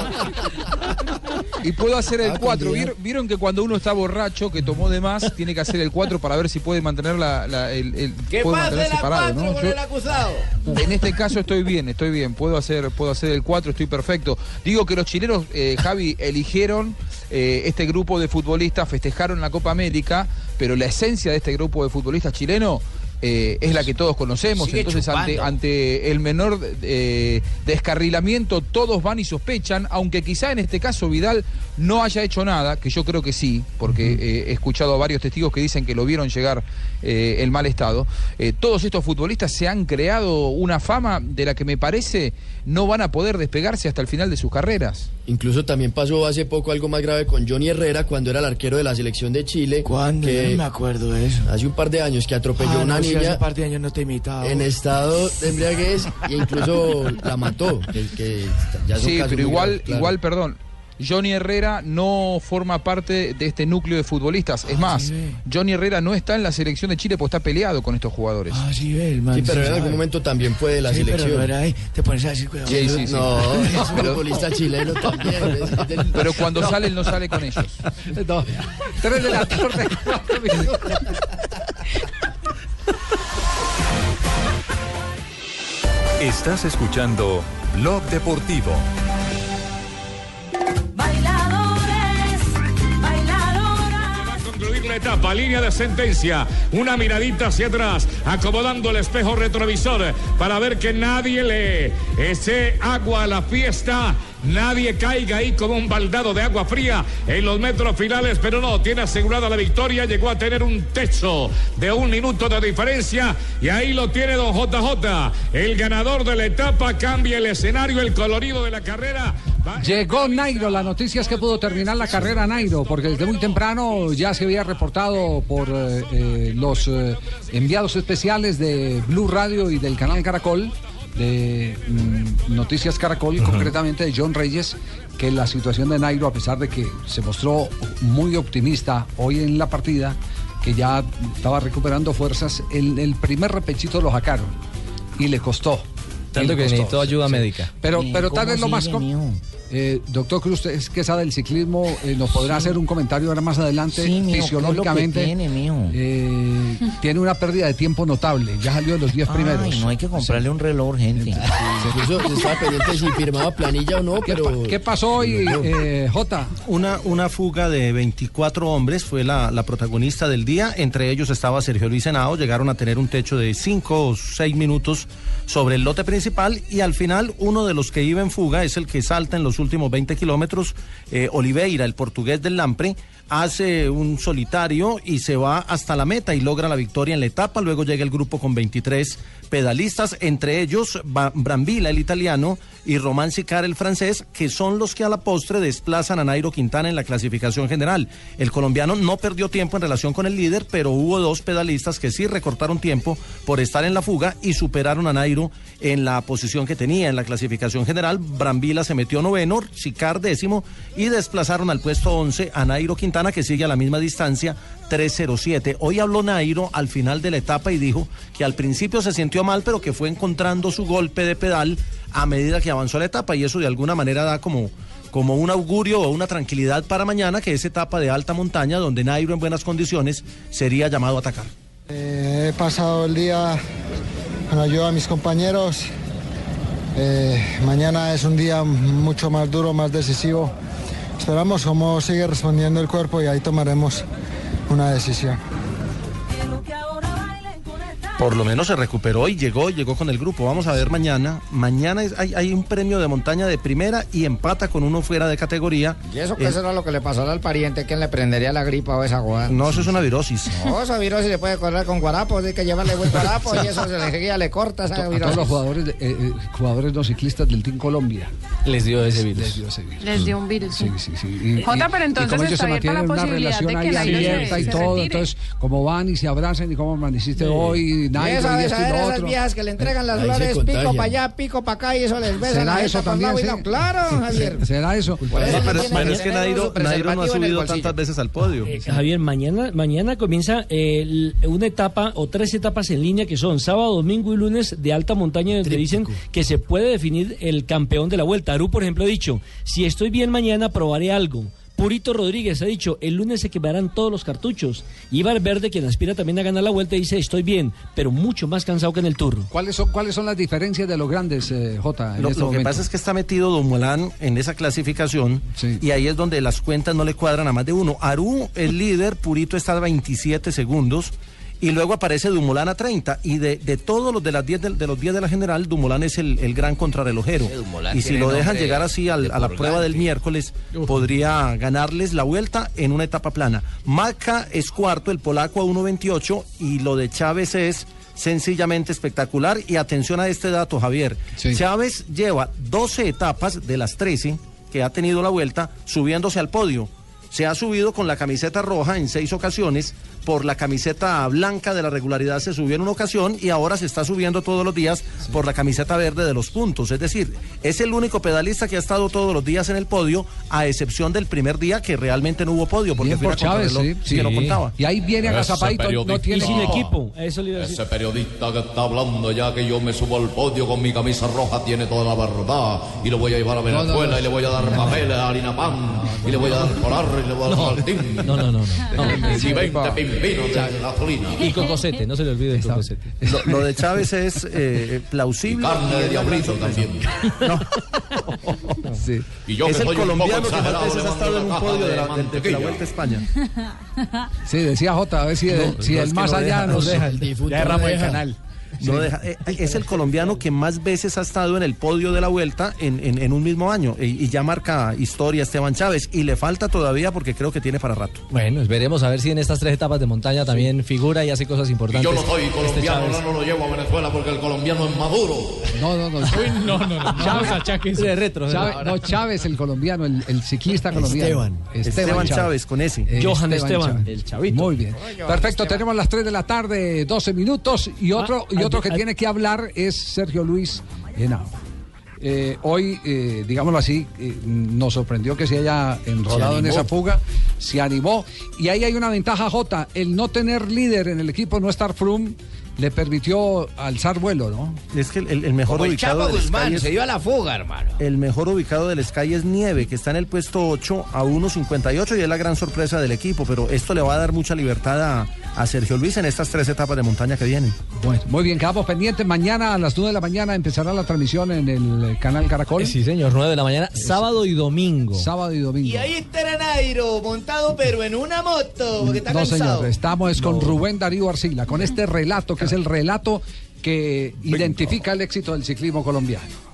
Y puedo hacer el Ah, 4. también. ¿Vieron que cuando uno está borracho, que tomó de más, tiene que hacer el 4 para ver si puede mantener la, la- el, el- Que puede pase mantenerse la parado, 4 ¿no? con Yo- el acusado. en este caso estoy bien, estoy bien. Puedo hacer, puedo hacer el 4, estoy perfecto. Digo que los chilenos, eh, Javi, eligieron eh, este grupo de futbolistas, festejaron la Copa América, pero la esencia de este grupo de futbolistas chilenos eh, es la que todos conocemos. Sigue Entonces, ante el menor eh, descarrilamiento, todos van y sospechan, aunque quizá en este caso Vidal no haya hecho nada, que yo creo que sí, porque eh, he escuchado a varios testigos que dicen que lo vieron llegar eh, en mal estado. Eh, todos estos futbolistas se han creado una fama de la que me parece no van a poder despegarse hasta el final de sus carreras. Incluso también pasó hace poco algo más grave con Johnny Herrera cuando era el arquero de la selección de Chile. ¿Cuándo? Que Yo no me acuerdo de eso. Hace un par de años que atropelló Ah, a una no, si niña hace par de años no te imitaba. en estado de embriaguez e incluso la mató. Que, que ya Sí, pero igual, claro. igual, perdón. Johnny Herrera no forma parte de este núcleo de futbolistas. Es más, Johnny Herrera no está en la selección de Chile porque está peleado con estos jugadores. Ah, sí, ve, el man. Sí, pero sí en algún momento también fue de la Sí, selección. pero no era ahí. Te pones a decir, cuidado. Sí, sí, sí. No, <laughs> es un futbolista chileno también. <laughs> del- Pero cuando sale, él no sale con ellos. <laughs> No, tres de la tarde. cuatro minutos. Estás escuchando Blog Deportivo. Etapa, línea de sentencia, una miradita hacia atrás, acomodando el espejo retrovisor para ver que nadie le eche agua a la fiesta, nadie caiga ahí como un baldado de agua fría en los metros finales, pero no, tiene asegurada la victoria, llegó a tener un techo de un minuto de diferencia y ahí lo tiene don JJ, el ganador de la etapa, cambia el escenario, el colorido de la carrera. Llegó Nairo, la noticia es que pudo terminar la carrera Nairo, porque desde muy temprano ya se había reportado por eh, eh, los eh, enviados especiales de Blue Radio y del canal Caracol, de mm, Noticias Caracol, concretamente de John Reyes, que la situación de Nairo, a pesar de que se mostró muy optimista hoy en la partida, que ya estaba recuperando fuerzas, el, el primer repechito lo sacaron y le costó. Tanto que necesitó ayuda sí. médica. Pero, ¿Y pero tal vez lo más... Eh, doctor Cruz, usted es que sabe del ciclismo, eh, nos podrá hacer un comentario ahora más adelante, Sí, mijo, ¿qué es lo que fisiológicamente. tiene, eh, tiene una pérdida de tiempo notable, ya salió de los 10 primeros. No hay que comprarle un reloj urgente. Incluso se estaba pendiente si firmaba planilla o no, ¿Qué, pero... pa- qué pasó hoy, eh, Jota? Una, una fuga de 24 hombres fue la, la protagonista del día. Entre ellos estaba Sergio Luis Henao. Llegaron a tener un techo de 5 o 6 minutos sobre el lote principal. Y al final, uno de los que iba en fuga es el que salta en los últimos 20 kilómetros. eh, Oliveira, el portugués del Lampre, hace un solitario y se va hasta la meta y logra la victoria en la etapa. Luego llega el grupo con 23 pedalistas, entre ellos Brambila, el italiano, y Román Sicar, el francés, que son los que a la postre desplazan a Nairo Quintana en la clasificación general. El colombiano no perdió tiempo en relación con el líder, pero hubo dos pedalistas que sí recortaron tiempo por estar en la fuga y superaron a Nairo en la posición que tenía en la clasificación general. Brambila se metió noveno, Sicar décimo y desplazaron al puesto 11 a Nairo Quintana, que sigue a la misma distancia, 3.07. Hoy habló Nairo al final de la etapa y dijo que al principio se sintió mal, pero que fue encontrando su golpe de pedal a medida que avanzó la etapa y eso de alguna manera da como, como un augurio o una tranquilidad para mañana que es etapa de alta montaña donde Nairo en buenas condiciones sería llamado a atacar. Eh, he pasado el día con ayuda a mis compañeros. Eh, mañana es un día mucho más duro, más decisivo. Esperamos cómo sigue respondiendo el cuerpo y ahí tomaremos una decisión. Por lo menos se recuperó y llegó, llegó con el grupo. Vamos a ver mañana. Mañana es- hay, hay un premio de montaña de primera y empata con uno fuera de categoría. Y eso que Eh, eso era lo que le pasó al pariente, ¿quién le prendería la gripa o esa guada? No, eso es una virosis. No, esa virosis se puede correr con guarapos, hay que llevarle buen guarapo y eso se le le corta esa A todos virosis. los jugadores, de- eh, eh, jugadores no ciclistas del Team Colombia. Les dio ese virus. Les dio ese virus. Les dio un virus. Sí, sí, sí. Y- Jota, pero entonces está se abierta la posibilidad relación de ahí que se- abierta y se todo, retire. entonces como van y se abrazan y cómo amaneciste hoy, Y esa y esto y esas otro. viejas que le entregan las Ahí flores, pico para allá, pico para acá y eso les besan ¿Será eso también? sí? Claro, Javier. ¿Será eso? No pero, pero que es que Nairo, Nairo no ha subido tantas veces al podio. Eh, Javier, mañana, mañana comienza eh, una etapa o tres etapas en línea que son sábado, domingo y lunes de alta montaña donde dicen que se puede definir el campeón de la vuelta. Aru, por ejemplo, ha dicho, si estoy bien mañana probaré algo. Purito Rodríguez ha dicho, el lunes se quemarán todos los cartuchos. Y Verde, quien aspira también a ganar la vuelta, dice, estoy bien, pero mucho más cansado que en el Tour. ¿Cuáles son, ¿Cuáles son las diferencias de los grandes, eh, Jota? en Lo, este lo que pasa es que está metido Don Molán en esa clasificación y ahí es donde las cuentas no le cuadran a más de uno. Aru, el líder, Purito está a 27 segundos y luego aparece Dumolán a 30 y de, de todos los de las 10 de, de los 10 de la general, Dumolán es el, el gran contrarrelojero. Y si lo dejan llegar así al- de a la prueba del miércoles, podría ganarles la vuelta en una etapa plana. Maca es cuarto, el polaco a 1.28 y lo de Chávez es sencillamente espectacular. Y atención a este dato, Javier. Chávez lleva 12 etapas de las 13 que ha tenido la vuelta subiéndose al podio. Se ha subido con la camiseta roja en seis ocasiones, por la camiseta blanca de la regularidad se subió en una ocasión y ahora se está subiendo todos los días por la camiseta verde de los puntos. Es decir, es el único pedalista que ha estado todos los días en el podio, a excepción del primer día que realmente no hubo podio, porque Bien fue por Chávez, sí, que no sí. contaba. Y ahí viene Ese agazapadito, no tiene sin equipo, eso le iba a decir. Ese periodista que está hablando ya que yo me subo al podio con mi camisa roja tiene toda la verdad y lo voy a llevar a No, no, Venezuela no. y le voy a dar papeles, harina pan y le voy a dar polarra y le voy a dar martín. No, no, no. no. Y 20 pimpinos de gasolina. Y cocosete, no se le olvide el cocosete. Lo, lo de Chávez es eh, plausible. Carne de diablito también. <laughs> Sí. Y yo es que el soy un poco colombiano que más veces ha estado en un podio de la, de- de la. Vuelta a España. Sí, decía Jota, a ver si, No, si no, el es que más no allá deja, nos no, deja. el difunto Ya erramos no el deja. No Sí. deja. Eh, Es el colombiano que más veces ha estado en el podio de la vuelta en, en- en un mismo año y, y ya marca historia Esteban Chávez y le falta todavía porque creo que tiene para rato. Bueno, veremos a ver si en estas tres etapas de montaña también figura y hace cosas Y importantes. yo no soy este colombiano, Chávez. no, no lo llevo a Venezuela porque el colombiano es maduro. No, no, no. Uy, no, no, no. Chávez, Vamos a Chávez. De retro, Chávez- no, Chávez, el colombiano, el, el ciclista colombiano. Esteban Chávez, con ese. Johan Esteban. Chávez. El chavito. Muy bien. Perfecto, tenemos las 3 de la tarde, 12 minutos. Y otro, y otro que tiene que hablar es Sergio Luis Henao. Eh, hoy, eh, digámoslo así, eh, nos sorprendió que se haya enrolado en esa fuga, se animó. Y ahí hay una ventaja, Jota. El no tener líder en el equipo, no estar Froome, le permitió alzar vuelo, ¿no? Es que el, el mejor Como el ubicado Chapo del Guzmán, Sky es- se dio a la fuga, hermano. El mejor ubicado del Sky es Nieve, que está en el puesto 8 a 1.58 y es la gran sorpresa del equipo, pero esto le va a dar mucha libertad a, a Sergio Luis en estas tres etapas de montaña que vienen. Bueno, muy bien, quedamos pendientes. Mañana a las 9 de la mañana empezará la transmisión en el canal Caracol. Sí, señor, 9 de la mañana, sábado y domingo. Sábado y domingo. Y ahí estará Nairo montado, pero en una moto, porque está no, cansado. señor, estamos con Rubén Darío Arcila, con este relato que es el relato que identifica el éxito del ciclismo colombiano.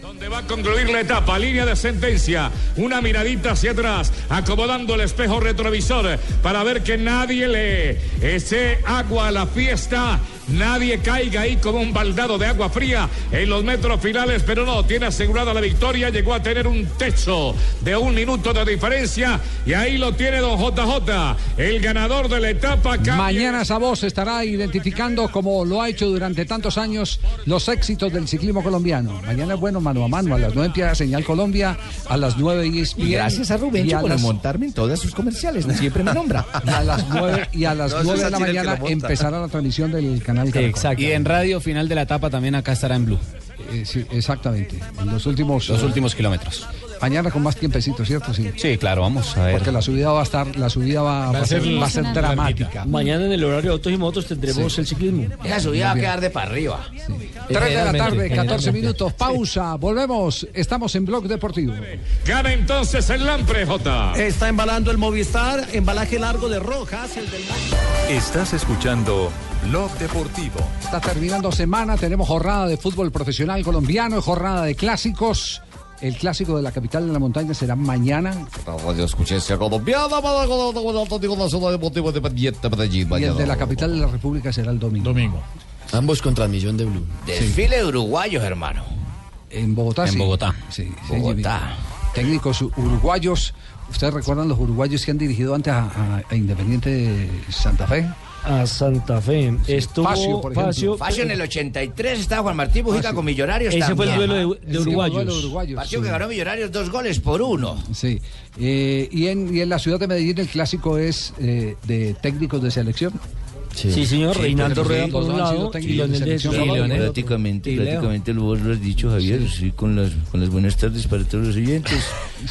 Donde va a concluir la etapa, línea de sentencia, una miradita hacia atrás, acomodando el espejo retrovisor para ver que nadie le ese agua a la fiesta, nadie caiga ahí como un baldado de agua fría en los metros finales, pero no, tiene asegurada la victoria, llegó a tener un techo de un minuto de diferencia y ahí lo tiene don JJ, el ganador de la etapa. cambia- Mañana esa voz estará identificando, como lo ha hecho durante tantos años, los éxitos del ciclismo colombiano. Mañana es bueno, mano a mano, a las 9 empieza Señal Colombia, a las 9 y Y gracias a Rubencho por las, montarme en todas sus comerciales. Siempre me nombra. y a las 9 y a las No, eso 9 es de la mañana empezará la transmisión del canal Caracol. Y en radio final de la etapa también acá estará en Blue. Eh, sí, exactamente. En los últimos Los eh, últimos kilómetros. Mañana con más tiempecito, ¿cierto? Sí. Sí, claro, vamos a ver. Porque la subida va a estar, la subida va, va a ser, va a ser dramática. Mañana en el horario de autos y motos tendremos el ciclismo. Esa subida va a quedar de para arriba. 3 de la tarde, 14 generalmente. minutos. Pausa. Volvemos. Estamos en Blog Deportivo. Gana entonces el Lampre, J. Está embalando el Movistar, embalaje largo de Rojas, el del Estás escuchando Blog Deportivo. Está terminando semana, tenemos jornada de fútbol profesional colombiano, jornada de clásicos. El clásico de la capital de la montaña será mañana. Radio Escuchencia Colombiana para el Atlético Nacional Deportivo Independiente Medellín. Y el de la capital de la República será el domingo. Domingo. Ambos con transmisión de Blue. Desfile de uruguayos, hermano. En Bogotá, En sí. Bogotá. Sí, sí, Bogotá. sí. Técnicos uruguayos. ¿Ustedes recuerdan los uruguayos que han dirigido antes a, a- a Independiente Santa Fe? A Santa Fe. Estuvo Facio, por ejemplo. Facio. Facio en el 83 estaba Juan Martín Bujica Facio. con Millonarios Ese fue el duelo de- de Sí, uruguayos. duelo de uruguayos, Partido sí. que ganó Millonarios dos goles por uno. Sí. Eh, y, en, y en la ciudad de Medellín el clásico es eh, de técnicos de selección. Sí, señor. Reinaldo Rueda por un lado y Leonel de. Prácticamente, prácticamente vos lo has dicho, Javier, sí, con, las, con las buenas tardes para todos los oyentes.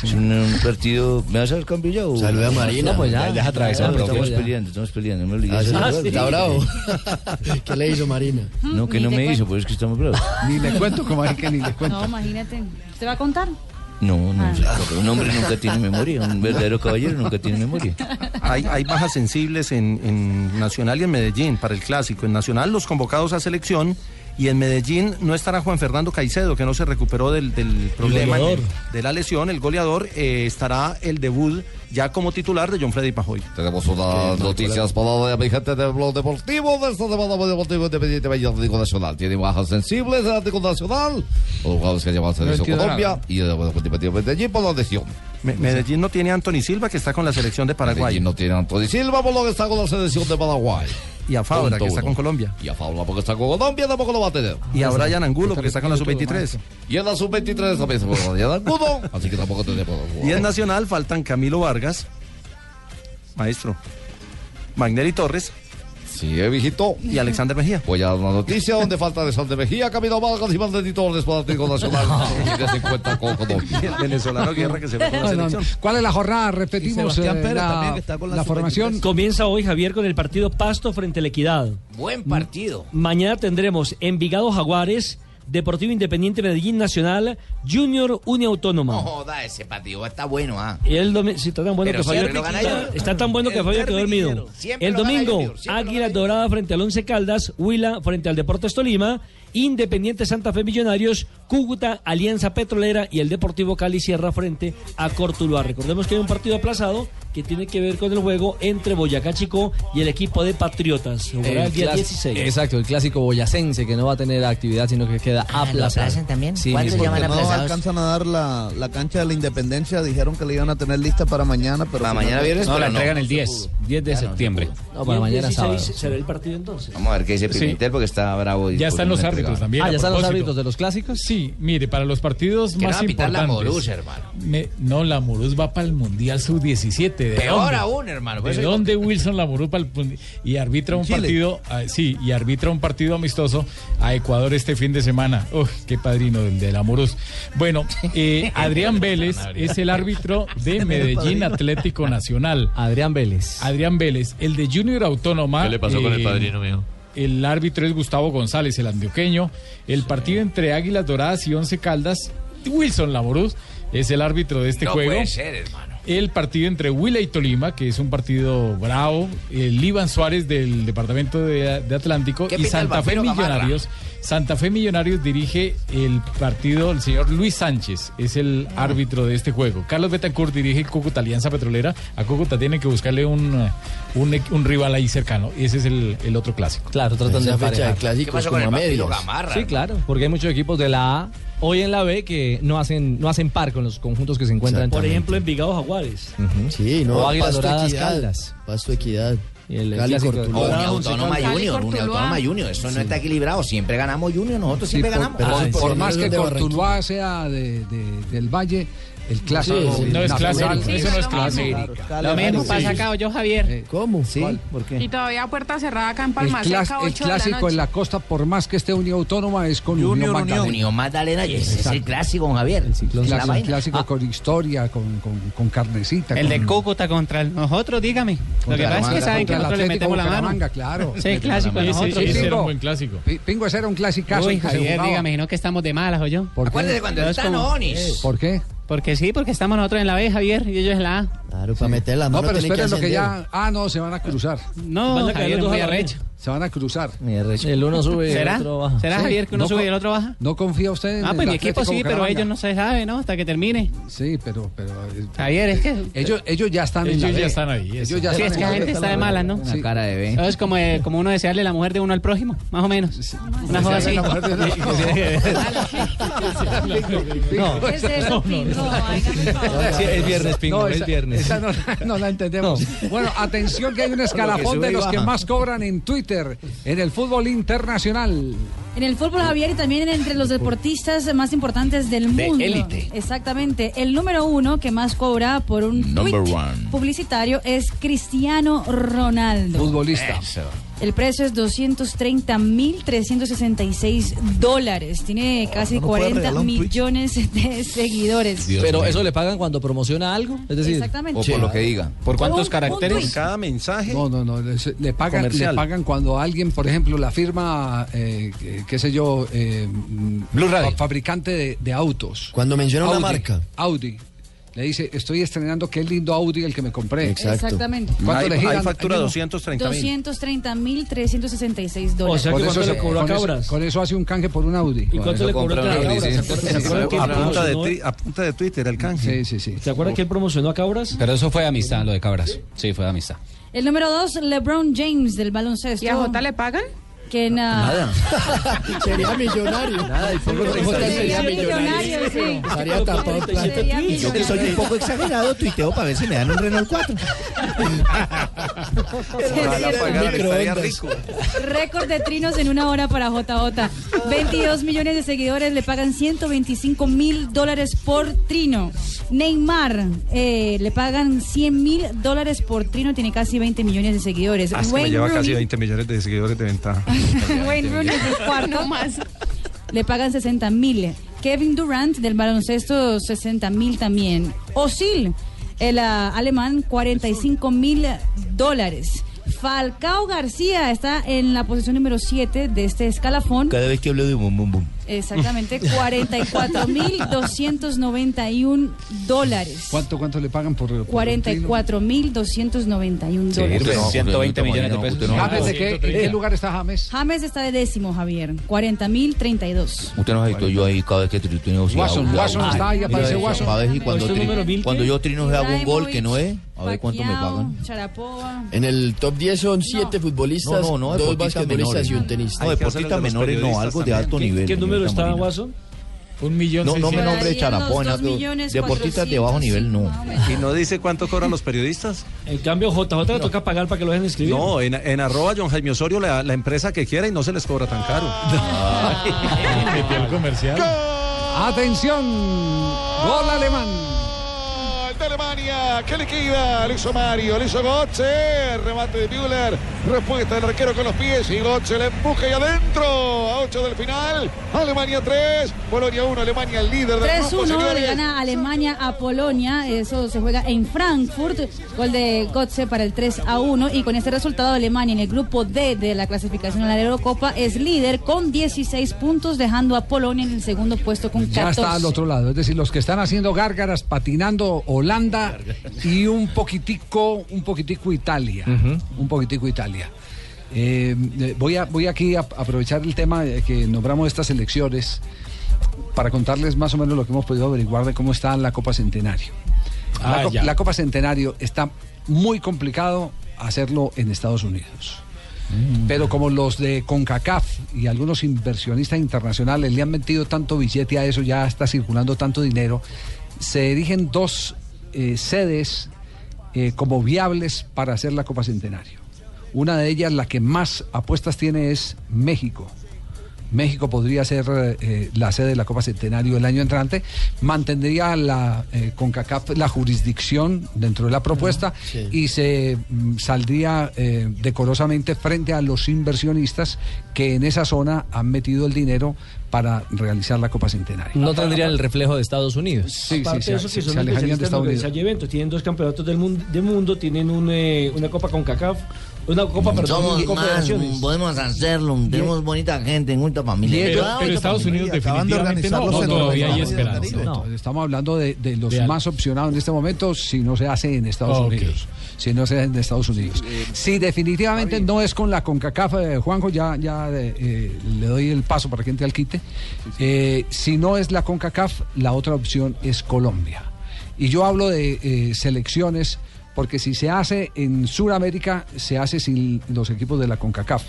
Es un, un partido. ¿Me vas a dar cambio ya? o- Saluda a Marina. No, pues ya, Ya, ya, No, estamos ya. peleando, estamos peleando. No me obligues Ah, a sí. saludar. Está bravo. <laughs> ¿Qué le hizo Marina? No, que no me hizo, pues es que estamos bravos. Ni le cuento, como que ni le cuento. No, imagínate. ¿Usted va a contar? No, no, Ah. porque un hombre nunca tiene memoria, un verdadero caballero nunca tiene memoria. Hay, hay bajas sensibles en, en Nacional y en Medellín para el clásico. En Nacional los convocados a selección y en Medellín no estará Juan Fernando Caicedo, que no se recuperó del, del problema de la lesión, el goleador. eh, estará el debut ya como titular de John Freddy Pajoy. Tenemos unas noticias para mi gente del blog deportivo de esta semana deportivo independiente de Atlético Nacional. Tiene bajas sensibles del Atlético Nacional. Los jugadores que llevan a selección Colombia y el Independiente de Medellín por la lesión. Me- Medellín no tiene a Anthony Silva, que está con la selección de Paraguay. Medellín no tiene a Anthony Silva por lo que está con la selección de Paraguay. Y a Fabra, que está con Colombia. Y a Fabra porque está con Colombia tampoco lo va a tener. Y a Brian Angulo, porque está con la sub-23. Y en la sub-23 también se puede Brian Angulo, así que tampoco tenemos. Y en Nacional faltan Camilo Vargas, maestro, Magneri Torres. Sí, viejito. Y Alexander Mejía. Voy a dar una noticia donde falta Alexander Mejía, Camilo Vargas y Valdez Torres para Atlético Nacional. Y que se encuentra con Colombia. <laughs> El venezolano Guerra que se fue con la No, no, no. selección. ¿Cuál es la jornada? Repetimos Sebastián eh, Pérez la, también, que está con la la sub-23. formación. Comienza hoy, Javier, con el partido Pasto frente a la Equidad. Buen partido. Mañana tendremos Envigado Jaguares, Deportivo Independiente Medellín Nacional, Junior Unia Autónoma. No joda, ese partido está bueno, ¿ah? El domingo, sí, está tan bueno Pero que Fabio, está, está tan bueno que Fabio quedó dormido. El domingo, Junior, siempre lo Águila Dorada frente al Once Caldas, Huila frente al Deportes Tolima, Independiente Santa Fe Millonarios, Cúcuta, Alianza Petrolera y el Deportivo Cali cierra frente a Cortuluá. Recordemos que hay un partido aplazado que tiene que ver con el juego entre Boyacá Chico y el equipo de Patriotas. Jugará el, día clas- 16. Exacto, el clásico boyacense que no va a tener actividad, sino que queda aplazado. aplazan también? Sí, ¿Cuántos mismo. llaman Porque no aplazados? alcanzan a dar la, la cancha de la independencia. Dijeron que la iban a tener lista para mañana, pero. Para mañana viernes, No, la no. entregan el 10, 10 de septiembre. No, para mañana 16 sábado. será el partido entonces. Vamos a ver qué dice Sí. Pimentel porque está bravo. y Ya están no los entregar. Árbitros también. Ah, ya están los árbitros de los clásicos. Sí, mire, para los partidos Que no más va a pitar la importantes. Morús, hermano. Me- no, la Morús va para el Mundial Sub-17. ¿De Peor dónde? aún, hermano. Por ¿De dónde Wilson Lamorú para el y arbitra un Chile. partido? ah, sí, y arbitra un partido amistoso a Ecuador este fin de semana. Uf, qué padrino del de Lamorús. Bueno, <laughs> eh, Adrián Vélez es el árbitro de <laughs> Medellín Atlético Nacional. Adrián Vélez. Adrián Vélez, el de Junior Autónoma. ¿Qué le pasó con el eh, padrino mío? El árbitro es Gustavo González, el antioqueño. El partido entre Águilas Doradas y Once Caldas, Wilson Lamorús es el árbitro de este no juego. puede ser, hermano. El partido entre Huila y Tolima, que es un partido bravo. El Iván Suárez del departamento de, de Atlántico. ¿Qué Y Santa Fe Gamarra? Santa Fe Millonarios dirige el partido el señor Luis Sánchez, es el árbitro de este juego. Carlos Betancourt dirige el Cúcuta Alianza Petrolera. A Cúcuta tiene que buscarle un, eh, un, un rival ahí cercano. Ese es el, el otro clásico. Claro, tratan de Esa fecha de emparejar. ¿Qué clásicos pasó con como el. Gamarra? Sí, claro, porque hay muchos equipos de la A hoy en la B que no hacen no hacen par con los conjuntos que se encuentran. Por ejemplo, Envigado Jaguares. Ujú. Sí, no, O Águilas Pasto Doradas Equidad. Caldas. Pasto Equidad. El Cali Dorado, Autónoma Junior, Unia Cortuluá. Autónoma Junior. Eso no está equilibrado. Siempre ganamos Junior, nosotros Sí, siempre por, ganamos. por- Ah, por sí, más que de Cortuluá sea de, de- del Valle, el clásico. Sí, sí. No es clásico, Sí, eso no es lo clásico. Lo mismo pasa acá, yo Javier. Eh, ¿Cómo? ¿Sí? ¿Por qué? Y todavía puerta cerrada acá en El, Palma Seca, el 8 de la clásico noche. en la costa, por más que esté Unión Autónoma, es con Junior, Unión Unión. Magdalena. Unión Magdalena, y ese es el clásico, don Javier. El la clásico, clásico con historia, con, con, con carnecita. El con- de Cúcuta contra el- nosotros, dígame. Lo que pasa es que saben que el nosotros le metemos la mano. Claro. Sí, clásico nosotros. ese era un buen clásico. Pi- Pingo, ese era un se Javier, dígame, no que estamos de malas, o yo. ¿Por qué? Acuérdese cuando No, el es Tano como- Onis. ¿Por qué? Porque sí, porque estamos nosotros en la B, Javier, y ellos en la A. Claro, para meter la No, mano pero tienen esperen lo que ya. Ah, no, se van a cruzar. No, Van a caer Javier, muy a la arrecho. Se van a cruzar. El uno sube y ¿Será? el otro baja. ¿Será, Javier, que uno No sube y el otro baja? ¿No confía usted en Ah, el pues mi equipo sí, pero ellos no se sabe, ¿no? Hasta que termine. Sí, pero... pero eh, Javier, es que... ellos, ellos ya están en Ellos la ya B. están ahí, Ellos eso. ya Sí, están es que la gente está de malas, ¿no? Sí. Cara de B. Es como, eh, como uno desearle la mujer de uno al prójimo, más o menos. Una cosa así. <laughs> No, ¿Qué es viernes, Pingo, No, es viernes. esa no, no la entendemos. Bueno, atención que hay un escalafón de los que más cobran en Twitter en el fútbol internacional. En el fútbol, Javier, y también entre los deportistas más importantes del De mundo. élite. Exactamente. El número uno que más cobra por un tweet publicitario es Cristiano Ronaldo. Futbolista. El precio es 230.366 dólares. Tiene casi no puede 40 regalar un tweet. millones de seguidores. Pero eso le pagan cuando promociona algo, es decir, Exactamente. O por lo que diga. ¿Por cuántos Un- un caracteres? tuit. Cada mensaje. No, no, no. Le, le pagan, le pagan cuando alguien, por ejemplo, la firma, eh, qué- sé yo, eh, Blue Radio. fa- fabricante de, de autos. Cuando menciona una marca. Audi. Le dice, estoy estrenando qué lindo Audi el que me compré. Exacto. Exactamente. ¿Cuánto Hay, le giran? hay factura Ahí mismo. 230 mil. 230.366 O dólares. sea que Con cuánto eso, le cobró a con eso- Cabras. con eso hace un canje por un Audi. ¿Y cuánto le cobró a Cabras? Audi, ¿Se sí. acuerda- se acuerda que A punta, de Twitter el canje. Sí, sí, sí. ¿Se acuerda que él promocionó a Cabras? Pero eso fue de amistad, lo de Cabras. Sí, fue de amistad. El número dos, LeBron James del baloncesto. ¿Y a Jota le pagan? Que na- <laughs> Sería millonario. Nada, y poco Sería millonario, sí. Estaría tapado Y yo que soy un poco exagerado, tuiteo para ver si me dan un Renault 4. Ojalá pagara, estaría rico. Récord de trinos en una hora para JJ. 22 millones de seguidores le pagan 125 mil dólares por trino. Neymar eh, le pagan 100 mil dólares por trino, tiene casi 20 millones de seguidores. Ah, es que me lleva casi Rooney- 20 millones de seguidores de ventaja. <laughs> Wayne Rooney es el cuarto. Le pagan 60 mil. Kevin Durant del baloncesto 60 mil también. Osil, el ah, alemán, 45 mil dólares. Falcao García está en la posición número 7 de este escalafón. Cada vez que hablo de bum bum bum. Exactamente, 44 mil 291 dólares. ¿Cuánto, ¿Cuánto le pagan por, por 44 mil 291 dólares. pero 120 millones de pesos. James, ¿de qué, ¿En qué lugar está James? James está de décimo, Javier. 40 mil 32. Usted nos estoy yo ahí cada vez que trino si Watson, Watson está ahí, aparece Watson. A ver, y cuando, cuando yo trino hago un gol que no es, a ver cuánto me pagan. Sharapova. En el top 10 son 7 futbolistas, No, no, no, dos deportistas basquetbolistas menores. y un tenista. No, deportistas menores no, algo de alto ¿Qué, nivel. Número está. Guaso? Un millón No, no me nombre de millones deportistas de bajo nivel no. ¿Y no dice cuánto cobran los periodistas? En cambio, JJ le toca pagar para que lo dejen escribir. No, en, en arroba John Jaime Osorio la, la empresa que quiera y no se les cobra tan caro. Metió el comercial. Atención, gol alemán. Gol de Alemania, que liquida, lo hizo Mario, lo hizo Götze, remate de Müller, respuesta del arquero con los pies y Götze le empuja y adentro, a 8 del final, Alemania 3, Polonia 1, Alemania el líder del grupo, 3-1 le gana Alemania a Polonia. Eso se juega en Frankfurt. Gol de Gotze para el 3 a 1. Y con este resultado, Alemania en el grupo D de la clasificación a la Eurocopa es líder con 16 puntos, dejando a Polonia en el segundo puesto con 14. Ya está al otro lado, es decir, los que están haciendo gárgaras, patinando Holanda <laughs> y un poquitico, un poquitico Italia, un poquitico Italia. Eh, eh, voy, a, voy aquí a aprovechar el tema de que nombramos estas elecciones para contarles más o menos lo que hemos podido averiguar de cómo está la Copa Centenario. La, Ah, Co- ya. la Copa Centenario está muy complicado hacerlo en Estados Unidos. Pero como los de CONCACAF y algunos inversionistas internacionales le han metido tanto billete a eso, ya está circulando tanto dinero, se erigen dos eh, sedes eh, como viables para hacer la Copa Centenario. Una de ellas, la que más apuestas tiene, es México. México podría ser eh, la sede de la Copa Centenario el año entrante, mantendría la eh, CONCACAF la jurisdicción dentro de la propuesta sí. y se mm, saldría eh, decorosamente frente a los inversionistas que en esa zona han metido el dinero para realizar la Copa Centenario. no tendrían el reflejo de Estados Unidos. Sí, Aparte sí, de eso, que se- son se alejarían de Estados Unidos. eventos. Tienen dos campeonatos del mundo, de mundo tienen un, eh, una Copa con CACAF, Una copa, perdón, Somos confederaciones. podemos hacerlo, tenemos bonita gente, mucha familia. Pero, pero Estados Unidos definitivamente no, no, todavía hay esperanza. No, estamos hablando de, de los Real. más opcionados en este momento si no se hace en Estados. Unidos. Si no se hace en Estados Unidos. Si definitivamente no es con la CONCACAF, eh, Juanjo, ya, ya eh, eh, le doy el paso para que entre al quite. Eh, si no es la CONCACAF, la otra opción es Colombia. Y yo hablo de eh, selecciones porque si se hace en Sudamérica, se hace sin los equipos de la CONCACAF.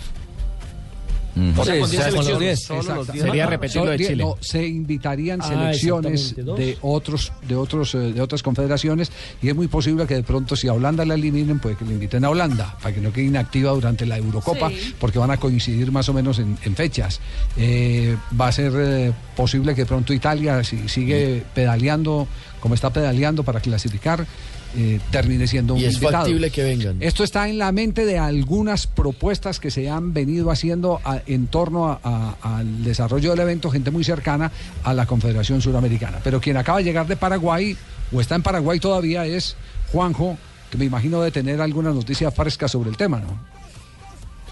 O sea, con Sí, 10 solo los selecciones. 10, Solo exacto. los 10. Sería repetir lo de Chile. no, se invitarían Ah, selecciones de otros, de otros, eh, de otras confederaciones y es muy posible que de pronto si a Holanda la eliminen, puede que le inviten a Holanda para que no quede inactiva durante la Eurocopa, Sí. porque van a coincidir más o menos en, en fechas. Eh, va a ser eh, posible que de pronto Italia, si sigue pedaleando como está pedaleando para clasificar, eh, termine siendo un Y es invitado. factible que vengan. Esto está en la mente de algunas propuestas que se han venido haciendo a- en torno a- a- al desarrollo del evento, gente muy cercana a la Confederación Suramericana. Pero quien acaba de llegar de Paraguay, o está en Paraguay todavía, es Juanjo, que me imagino de tener alguna noticia fresca sobre el tema, ¿no?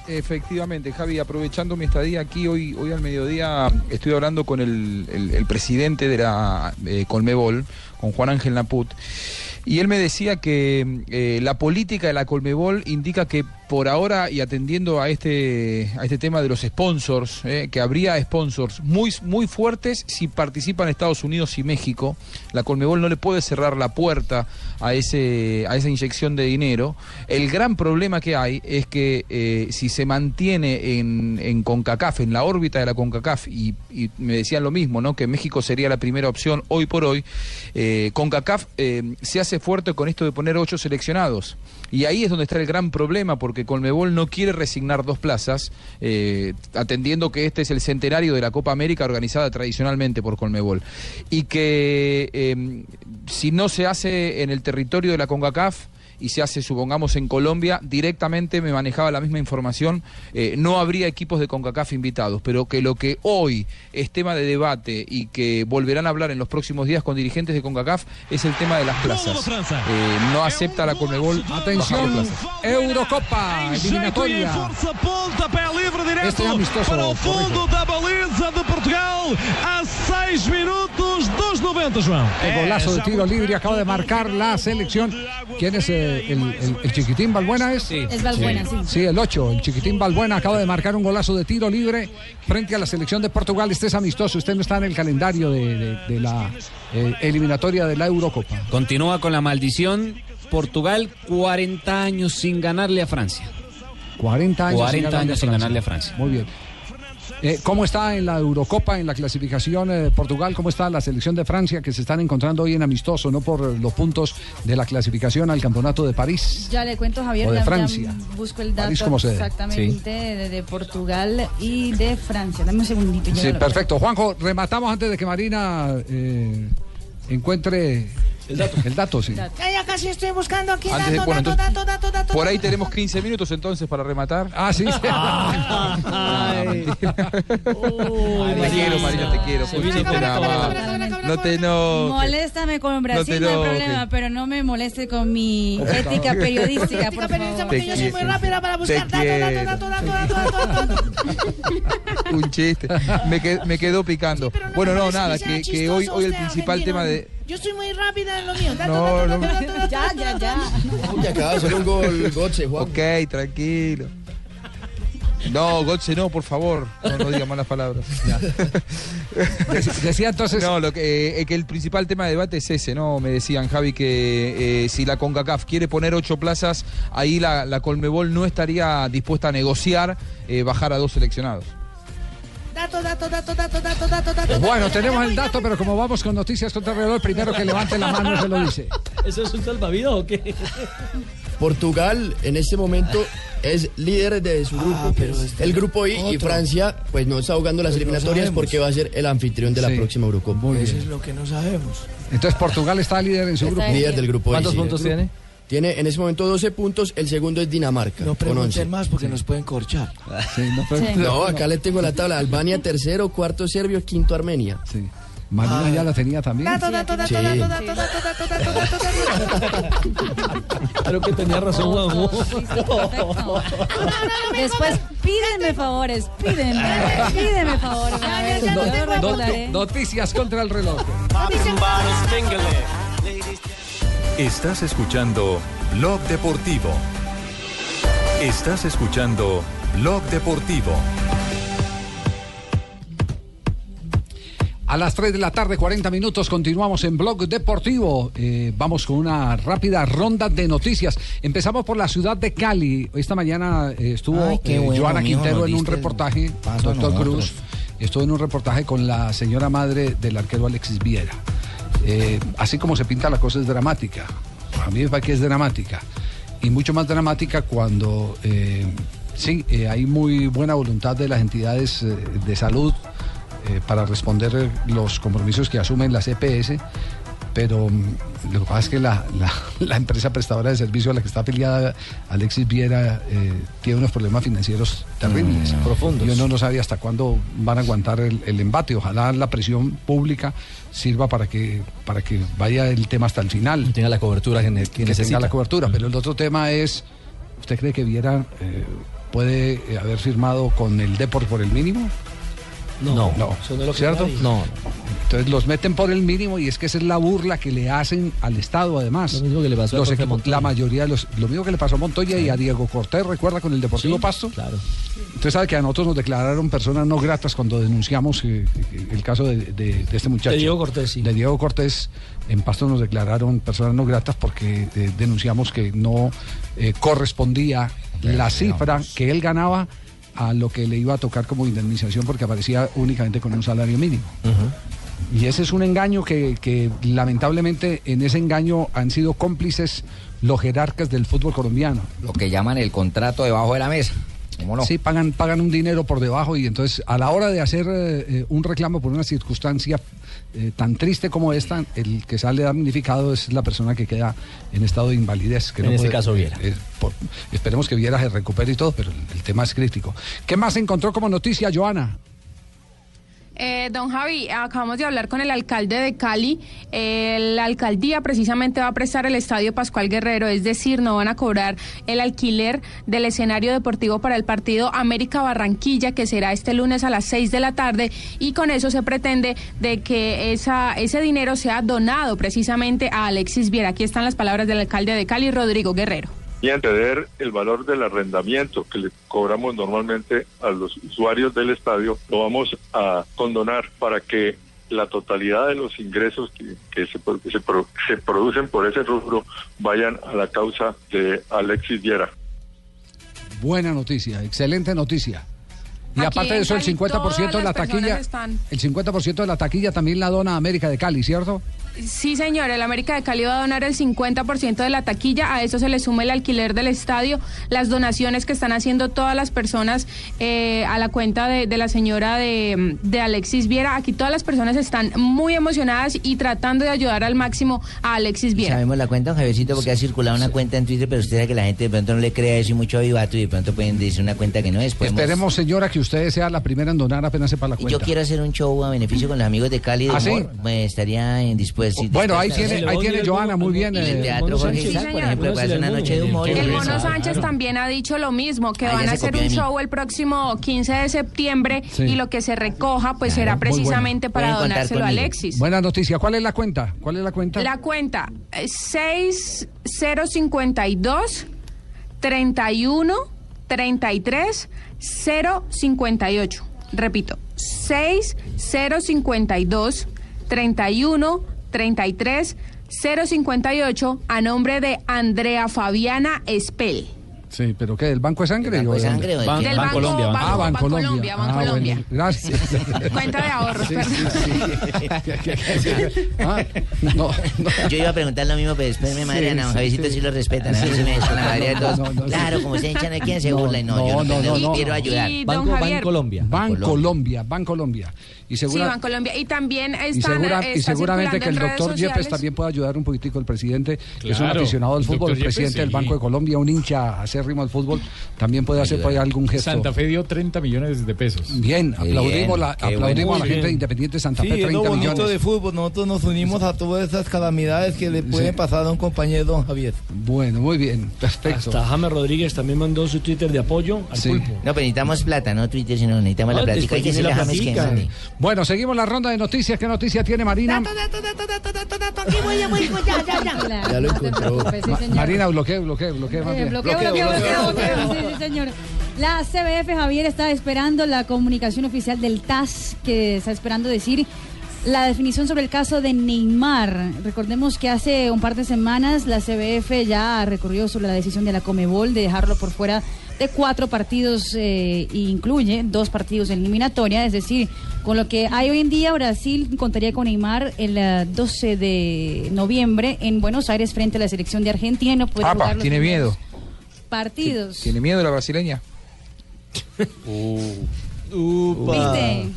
Efectivamente, Javi, aprovechando mi estadía aquí hoy, hoy al mediodía, estoy hablando con el, el- el presidente de la eh, Colmebol, con Juan Ángel Naput, y él me decía que eh, la política de la Colmebol indica que por ahora y atendiendo a este, a este tema de los sponsors, eh, que habría sponsors muy, muy fuertes si participan Estados Unidos y México, la Colmebol no le puede cerrar la puerta a, ese, a esa inyección de dinero. El gran problema que hay es que eh, si se mantiene en, en CONCACAF, en la órbita de la CONCACAF, y, me decían lo mismo, ¿no? que México sería la primera opción hoy por hoy, eh, CONCACAF se hace fuerte con esto de poner ocho seleccionados. Y ahí es donde está el gran problema, porque Colmebol no quiere resignar dos plazas, eh, atendiendo que este es el centenario de la Copa América organizada tradicionalmente por Colmebol. Y que eh, si no se hace en el territorio de la CONCACAF, y se hace, supongamos, en Colombia, directamente me manejaba la misma información, eh, no habría equipos de CONCACAF invitados, pero que lo que hoy es tema de debate y que volverán a hablar en los próximos días con dirigentes de CONCACAF es el tema de las plazas. Eh, no acepta la Conmebol Atención. Eurocopa, eliminatoria. Este é amistoso, Portugal a 6 minutos dos 90, João. El golazo de tiro libre acaba de marcar la selección. ¿Quién es eh, el, el- el chiquitín Balbuena? Es, Es Balbuena, sí. Sí, el 8, el chiquitín Balbuena acaba de marcar un golazo de tiro libre frente a la selección de Portugal. Este es amistoso, usted no está en el calendario de, de- de la eh, eliminatoria de la Eurocopa. Continúa con la maldición. Portugal, 40 años sin ganarle a Francia. 40 años, 40 años sin ganarle a Francia. Muy bien. Eh, ¿Cómo está en la Eurocopa, en la clasificación eh, Portugal? ¿Cómo está la selección de Francia que se están encontrando hoy en amistoso, no por los puntos de la clasificación al campeonato de París? Ya le cuento, Javier, O de ya- ya Francia. busco el dato París exactamente de, de Portugal y de Francia. Dame un segundito. ya Sí, perfecto. Juanjo, rematamos antes de que Marina eh, encuentre el dato. El dato, sí. Ya, ya casi estoy buscando aquí Antes de- dato, bueno, dato, entonces, dato, dato, dato, Por ahí dato. tenemos 15 minutos entonces para rematar. Ah, sí. <laughs> Ay. te quiero, Marina, te quiero. Se Por viene favor, con- nada. No te enojes. Moléstame con Brasil, te no, hay enojes. problema, pero no me moleste con mi ética periodística, por favor. Porque yo soy muy rápida para buscar dato, quiero. dato, dato, dato, dato, dato, dato. Un chiste. Me, qued- me quedó picando. Bueno, no, nada, sea que, que chistoso hoy, hoy el usted, principal tema de... Yo soy muy rápida en lo mío. No, no. dato, Ya, ya, ya. Uy, acaba de hacer un gol, Gotze, Juan. Ok, tranquilo. No, Gotze, no, por favor. No, no diga malas palabras. Decía entonces. No, lo que, eh, que el principal tema de debate es ese, ¿no? Me decían, Javi, que eh, si la CONCACAF quiere poner ocho plazas, ahí la, la Colmebol no estaría dispuesta a negociar eh, bajar a dos seleccionados. Dato, dato, dato, dato, dato, dato, dato. Bueno, tenemos el dato, pero como vamos con noticias contra el reloj, primero que levante la mano se lo dice. <laughs> ¿Eso es un salvavidas o qué? Portugal en este momento es líder de su grupo, el grupo I, y. Francia pues no está jugando las eliminatorias porque va a ser el anfitrión de la Sí. próxima Eurocopa. Eso es lo que no sabemos. Entonces Portugal está líder en su grupo. Líder del grupo I, ¿Cuántos sí. puntos tiene? Tiene en este momento 12 puntos, el segundo es Dinamarca. No con 11. pregunten más porque nos pueden corchar. Sí, no, No, acá le tengo la tabla. Albania tercero, cuarto Serbia, quinto Armenia. Sí. Marina ya la tenía también. Dato, dato, dato, dato, dato, dato, dato, dato, Claro que tenía razón, Juanjo. Después pídenme favores, pídenme, pídenme favores. No- no- noticias contra el reloj. Estás escuchando Blog Deportivo. Estás escuchando Blog Deportivo. A las 3 de la tarde, 40 minutos, continuamos en Blog Deportivo. Eh, vamos con una rápida ronda de noticias. Empezamos por la ciudad de Cali. Esta mañana eh, estuvo Ay, eh, bueno, Joana mijo, Quintero en un reportaje, doctor. Cruz, estuvo en un reportaje con la señora madre del arquero Alexis Viera. Eh, así como se pinta la cosa es dramática. A mí me parece que es dramática. Y mucho más dramática cuando eh, sí, eh, hay muy buena voluntad de las entidades de salud para responder los compromisos que asumen las EPS, pero mm, lo que pasa es que la, la- <laughs> la empresa prestadora de servicio a la que está afiliada Alexis Viera eh, tiene unos problemas financieros terribles, Mm, profundos. Y uno no sabe hasta cuándo van a aguantar el, el embate. Ojalá la presión pública sirva para que, para que vaya el tema hasta el final. Tenga la cobertura que, que que necesita. tenga la cobertura. Pero el otro tema es, ¿usted cree que Viera eh, puede eh, haber firmado con el Deport por el mínimo? No, no, eso no es lo que ¿cierto? nadie. No, Entonces los meten por el mínimo y es que esa es la burla que le hacen al Estado además. Lo mismo que le pasó Los profe equipos- Montoya. la mayoría de los, lo mismo que le pasó a Montoya y a Diego Cortés, recuerda con el Deportivo Pasto. Claro. Usted sabe que a nosotros nos declararon personas no gratas cuando denunciamos eh, eh, el caso de, de- de este muchacho. De Diego Cortés, sí. De Diego Cortés, en Pasto nos declararon personas no gratas porque eh, denunciamos que no eh, correspondía la cifra que él ganaba a lo que le iba a tocar como indemnización porque aparecía únicamente con un salario mínimo. Y ese es un engaño que, que lamentablemente en ese engaño han sido cómplices los jerarcas del fútbol colombiano. Lo que llaman el contrato debajo de la mesa. ¿Cómo no? Sí, pagan, pagan un dinero por debajo y entonces a la hora de hacer eh, eh, un reclamo por una circunstancia eh, tan triste como esta, el que sale damnificado es la persona que queda en estado de invalidez. Que En ese caso, Viera. eh, por- esperemos que Viera se recupere y todo, pero el, el tema es crítico. ¿Qué más encontró como noticia, Joana? Eh, don Javi, acabamos de hablar con el alcalde de Cali. Eh, la alcaldía precisamente va a prestar el estadio Pascual Guerrero, es decir, no van a cobrar el alquiler del escenario deportivo para el partido América Barranquilla, que será este lunes a las 6 de la tarde, y con eso se pretende de que esa, ese dinero sea donado precisamente a Alexis Viera. Aquí están las palabras del alcalde de Cali, Rodrigo Guerrero. Y anteceder el valor del arrendamiento que le cobramos normalmente a los usuarios del estadio, lo vamos a condonar para que la totalidad de los ingresos que, que se, que se, pro- se producen por ese rubro vayan a la causa de Alexis Viera. Buena noticia, excelente noticia. Y Aquí aparte de eso, el Cali 50% de la taquilla, están- el 50% de la taquilla también la dona América de Cali, ¿cierto? Sí, señor, el América de Cali va a donar el 50% de la taquilla, a eso se le suma el alquiler del estadio, las donaciones que están haciendo todas las personas eh, a la cuenta de, de la señora de, de Alexis Viera. Aquí todas las personas están muy emocionadas y tratando de ayudar al máximo a Alexis Viera. Sabemos la cuenta, don Javiercito, porque ha circulado una cuenta en Twitter, pero usted sabe que la gente de pronto no le crea eso y mucho avivato y de pronto pueden decir una cuenta que no es. Podemos- Esperemos, señora, que usted sea la primera en donar apenas sepa la cuenta. Yo quiero hacer un show a beneficio con los amigos de Cali de ¿Ah, sí? Pues, estaría en dispuesto. Bueno, ahí tiene, ahí tiene Joana, muy bien. Y el teatro Jorge Isaac, por ejemplo, puede hacer una noche de humor. y El Mono. Sánchez también ha dicho lo mismo, que van a hacer un show el próximo 15 de septiembre y lo que se recoja pues será precisamente para donárselo a. Alexis. Buena noticia. ¿Cuál es la cuenta? ¿Cuál es la cuenta? La cuenta eh, 6052 31 33 058. Repito, 6052 31 33 058 a nombre de Andrea Fabiana Espel. Sí, pero ¿qué? ¿Del Banco de Sangre? Banco o de Sangre qué? Del Banco- Colombia, Banco- Ah, Banco Bancolombia. Colombia, Ah, bueno, gracias. Cuenta de ahorros, Sí, perdón. Ah, no, Yo iba a preguntar lo mismo, pero después me madrean. A sí, Javiercito sí. sí lo respetan. A mí se me echan la madre de todos. No, no, Claro, sí. como se echan a quién se burla y no, yo no, no, no, no. quiero ayudar. Banco- Colombia. Ban Colombia, Ban Colombia. Y, Sí, segura- Bancolombia. Y también y, están, segura- eh, y está seguramente que el doctor Yepes también puede ayudar un poquitico el presidente, que es un aficionado al fútbol, el Yepes, presidente del sí. Banco de Colombia, un hincha acérrimo ritmo al fútbol, también puede hacer por ahí algún gesto. Santa Fe dio 30 millones de pesos. Bien, aplaudimos, la, aplaudimos bueno. a la gente de Bien. Independiente Santa Sí, Fe, es lo 30 bonito millones. de fútbol. Nosotros nos unimos a todas esas calamidades que le pueden pasar a un compañero, don Javier. Bueno, muy bien, perfecto. Hasta James Rodríguez también mandó su Twitter de apoyo al pulpo. No, pero necesitamos plata, no Twitter, sino necesitamos la Ah, plática. Hay que la a James que platica. mande. Bueno, seguimos la ronda de noticias. ¿Qué noticia tiene Marina? Aquí voy, ya voy, ya, ya, ya. Ya lo encontró. Ma- Marina, Eh, bien. bloqueo, bloqueo, bloqueo, bloqueo. Sí, sí, señor. La CBF, Javier, está esperando la comunicación oficial del TAS, que está esperando decir la definición sobre el caso de Neymar. Recordemos que hace un par de semanas la CBF ya recurrió sobre la decisión de la Comebol de dejarlo por fuera de cuatro partidos eh, e incluye dos partidos en eliminatoria, es decir, con lo que hay hoy en día, Brasil contaría con Neymar el eh, 12 de noviembre en Buenos Aires frente a la selección de Argentina y no puede Apa, jugar los tiene miedo. partidos. ¿Tiene miedo la brasileña? <laughs> ¿Viste?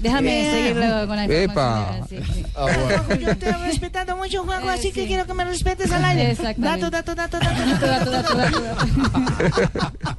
Déjame Eh. seguirlo con la Epa. sí. Ah, Yo estoy respetando mucho juego, así que quiero que me respetes al aire. Dato, dato, dato, dato, Dato, dato, dato, dato. <laughs>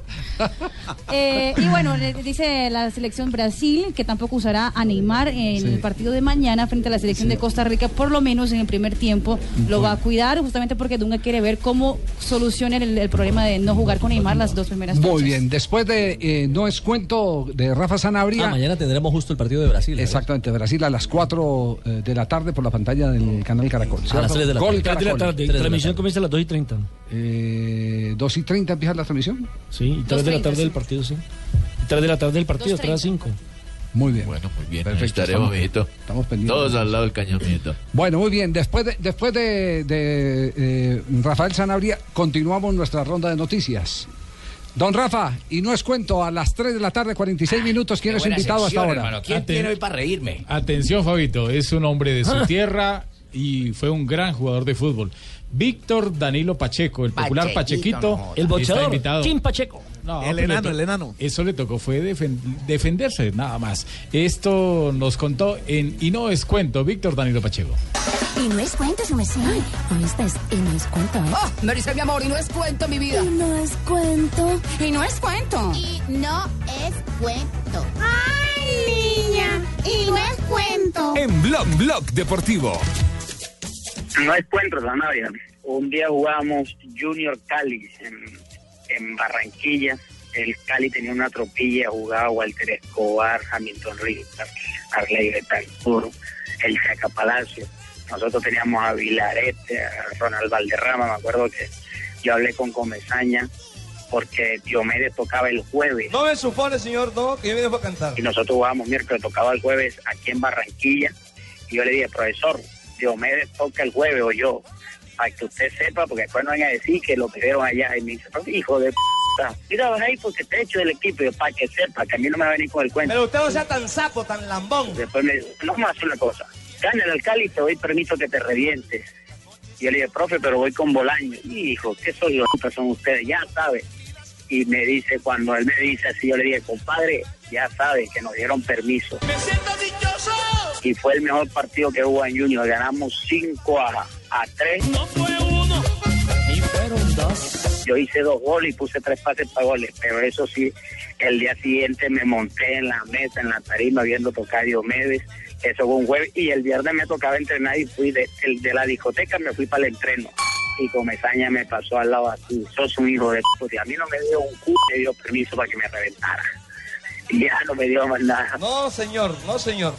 Eh, y bueno, dice la selección Brasil que tampoco usará a Neymar en el partido de mañana frente a la selección de Costa Rica, por lo menos en el primer tiempo lo va a cuidar, justamente porque Dunga quiere ver cómo soluciona el, el problema de no jugar con Neymar las dos primeras Muy fechas. bien, después de eh, No es cuento de Rafa Sanabria. Ah, mañana tendremos justo el partido de Brasil. ¿eh? Exactamente, Brasil a las 4 eh, de la tarde por la pantalla del canal Caracol. A las ¿cierto? 3 de la Gol tarde. 3 de la Caracol. tarde. La Transmisión comienza a las 2 y 30. Eh, 2 y 30 empieza la transmisión. Sí, y 3 de la 2:30, tarde del sí. partido, sí. 3 de la tarde del partido, 3 a 5. Muy bien. Bueno, muy bien. Perfecto, estaremos, estamos- estamos pendientes. Todos al lado del cañón, mijito. Bueno, muy bien. Después de, después de, de, eh, Rafael Sanabria, continuamos nuestra ronda de noticias. Don Rafa, y no es cuento, a las 3 de la tarde, 46 minutos, ¿quién es invitado hasta ahora? hermano. ¿Quién tiene hoy para reírme? Atención, Fabito, es un hombre de su Ah. <laughs> tierra y fue un gran jugador de fútbol. Víctor Danilo Pacheco, el popular Pachequito, no. El boxeador. Kim Pacheco. No, El pues enano, el enano. Eso le tocó, fue defen- defenderse, nada más. Esto nos contó en Y no es cuento, Víctor Danilo Pacheco. Y no es cuento, su merced. ¿Oíste? Y no es cuento, ¿eh? Oh, me dice mi amor, y no es cuento, mi vida. Y no es cuento. Y no es cuento. Y no es cuento. ¡Ay, niña! Y no es cuento. En Blog Blog Deportivo. No es cuento, Sanabria. Un día jugamos Junior Cali en, en Barranquilla. El Cali tenía una tropilla, jugaba Walter Escobar, Hamilton Rivas, Arley Betancourt, el Chaca Palacio. Nosotros teníamos a Vilarete, a Ronald Valderrama. Me acuerdo que yo hablé con Comesaña porque Diomedes tocaba el jueves No me supone, señor, no, que yo vine para cantar. y nosotros jugábamos miércoles, tocaba el jueves aquí en Barranquilla. Y yo le dije, profesor, Diomedes toca el jueves o yo, para que usted sepa, porque después no vengan a decir que lo pidieron allá. Y me dice, hijo de p. Mira, vas ahí porque te echo del equipo, y yo, para que sepa, que a mí no me va a venir con el cuento. Pero usted no sea tan sapo, tan lambón. Después me dijo, no hacer una cosa, gana el alcalde y te doy permiso que te revientes. Y yo le dije, profe, pero voy con Bolaño. Hijo, qué soliditas son ustedes, ya sabe. Y me dice, cuando él me dice así, yo le dije, compadre, ya sabe que nos dieron permiso. Me siento dichoso. Y fue el mejor partido que hubo en Junior. Ganamos 5 a, a 3. No fue uno. Y fueron dos. Yo hice dos goles y puse tres pases para goles, pero eso sí, el día siguiente me monté en la mesa, en la tarima, viendo tocar a Diomedes. Eso fue un jueves. Y el viernes me tocaba entrenar y fui de, el- de la discoteca, me fui para el entreno. Y Comesaña me pasó al lado así. Sos un hijo de puta. Y a mí no me dio un culo, me dio permiso para que me reventara. Y ya no me dio más nada. No, señor, no, señor.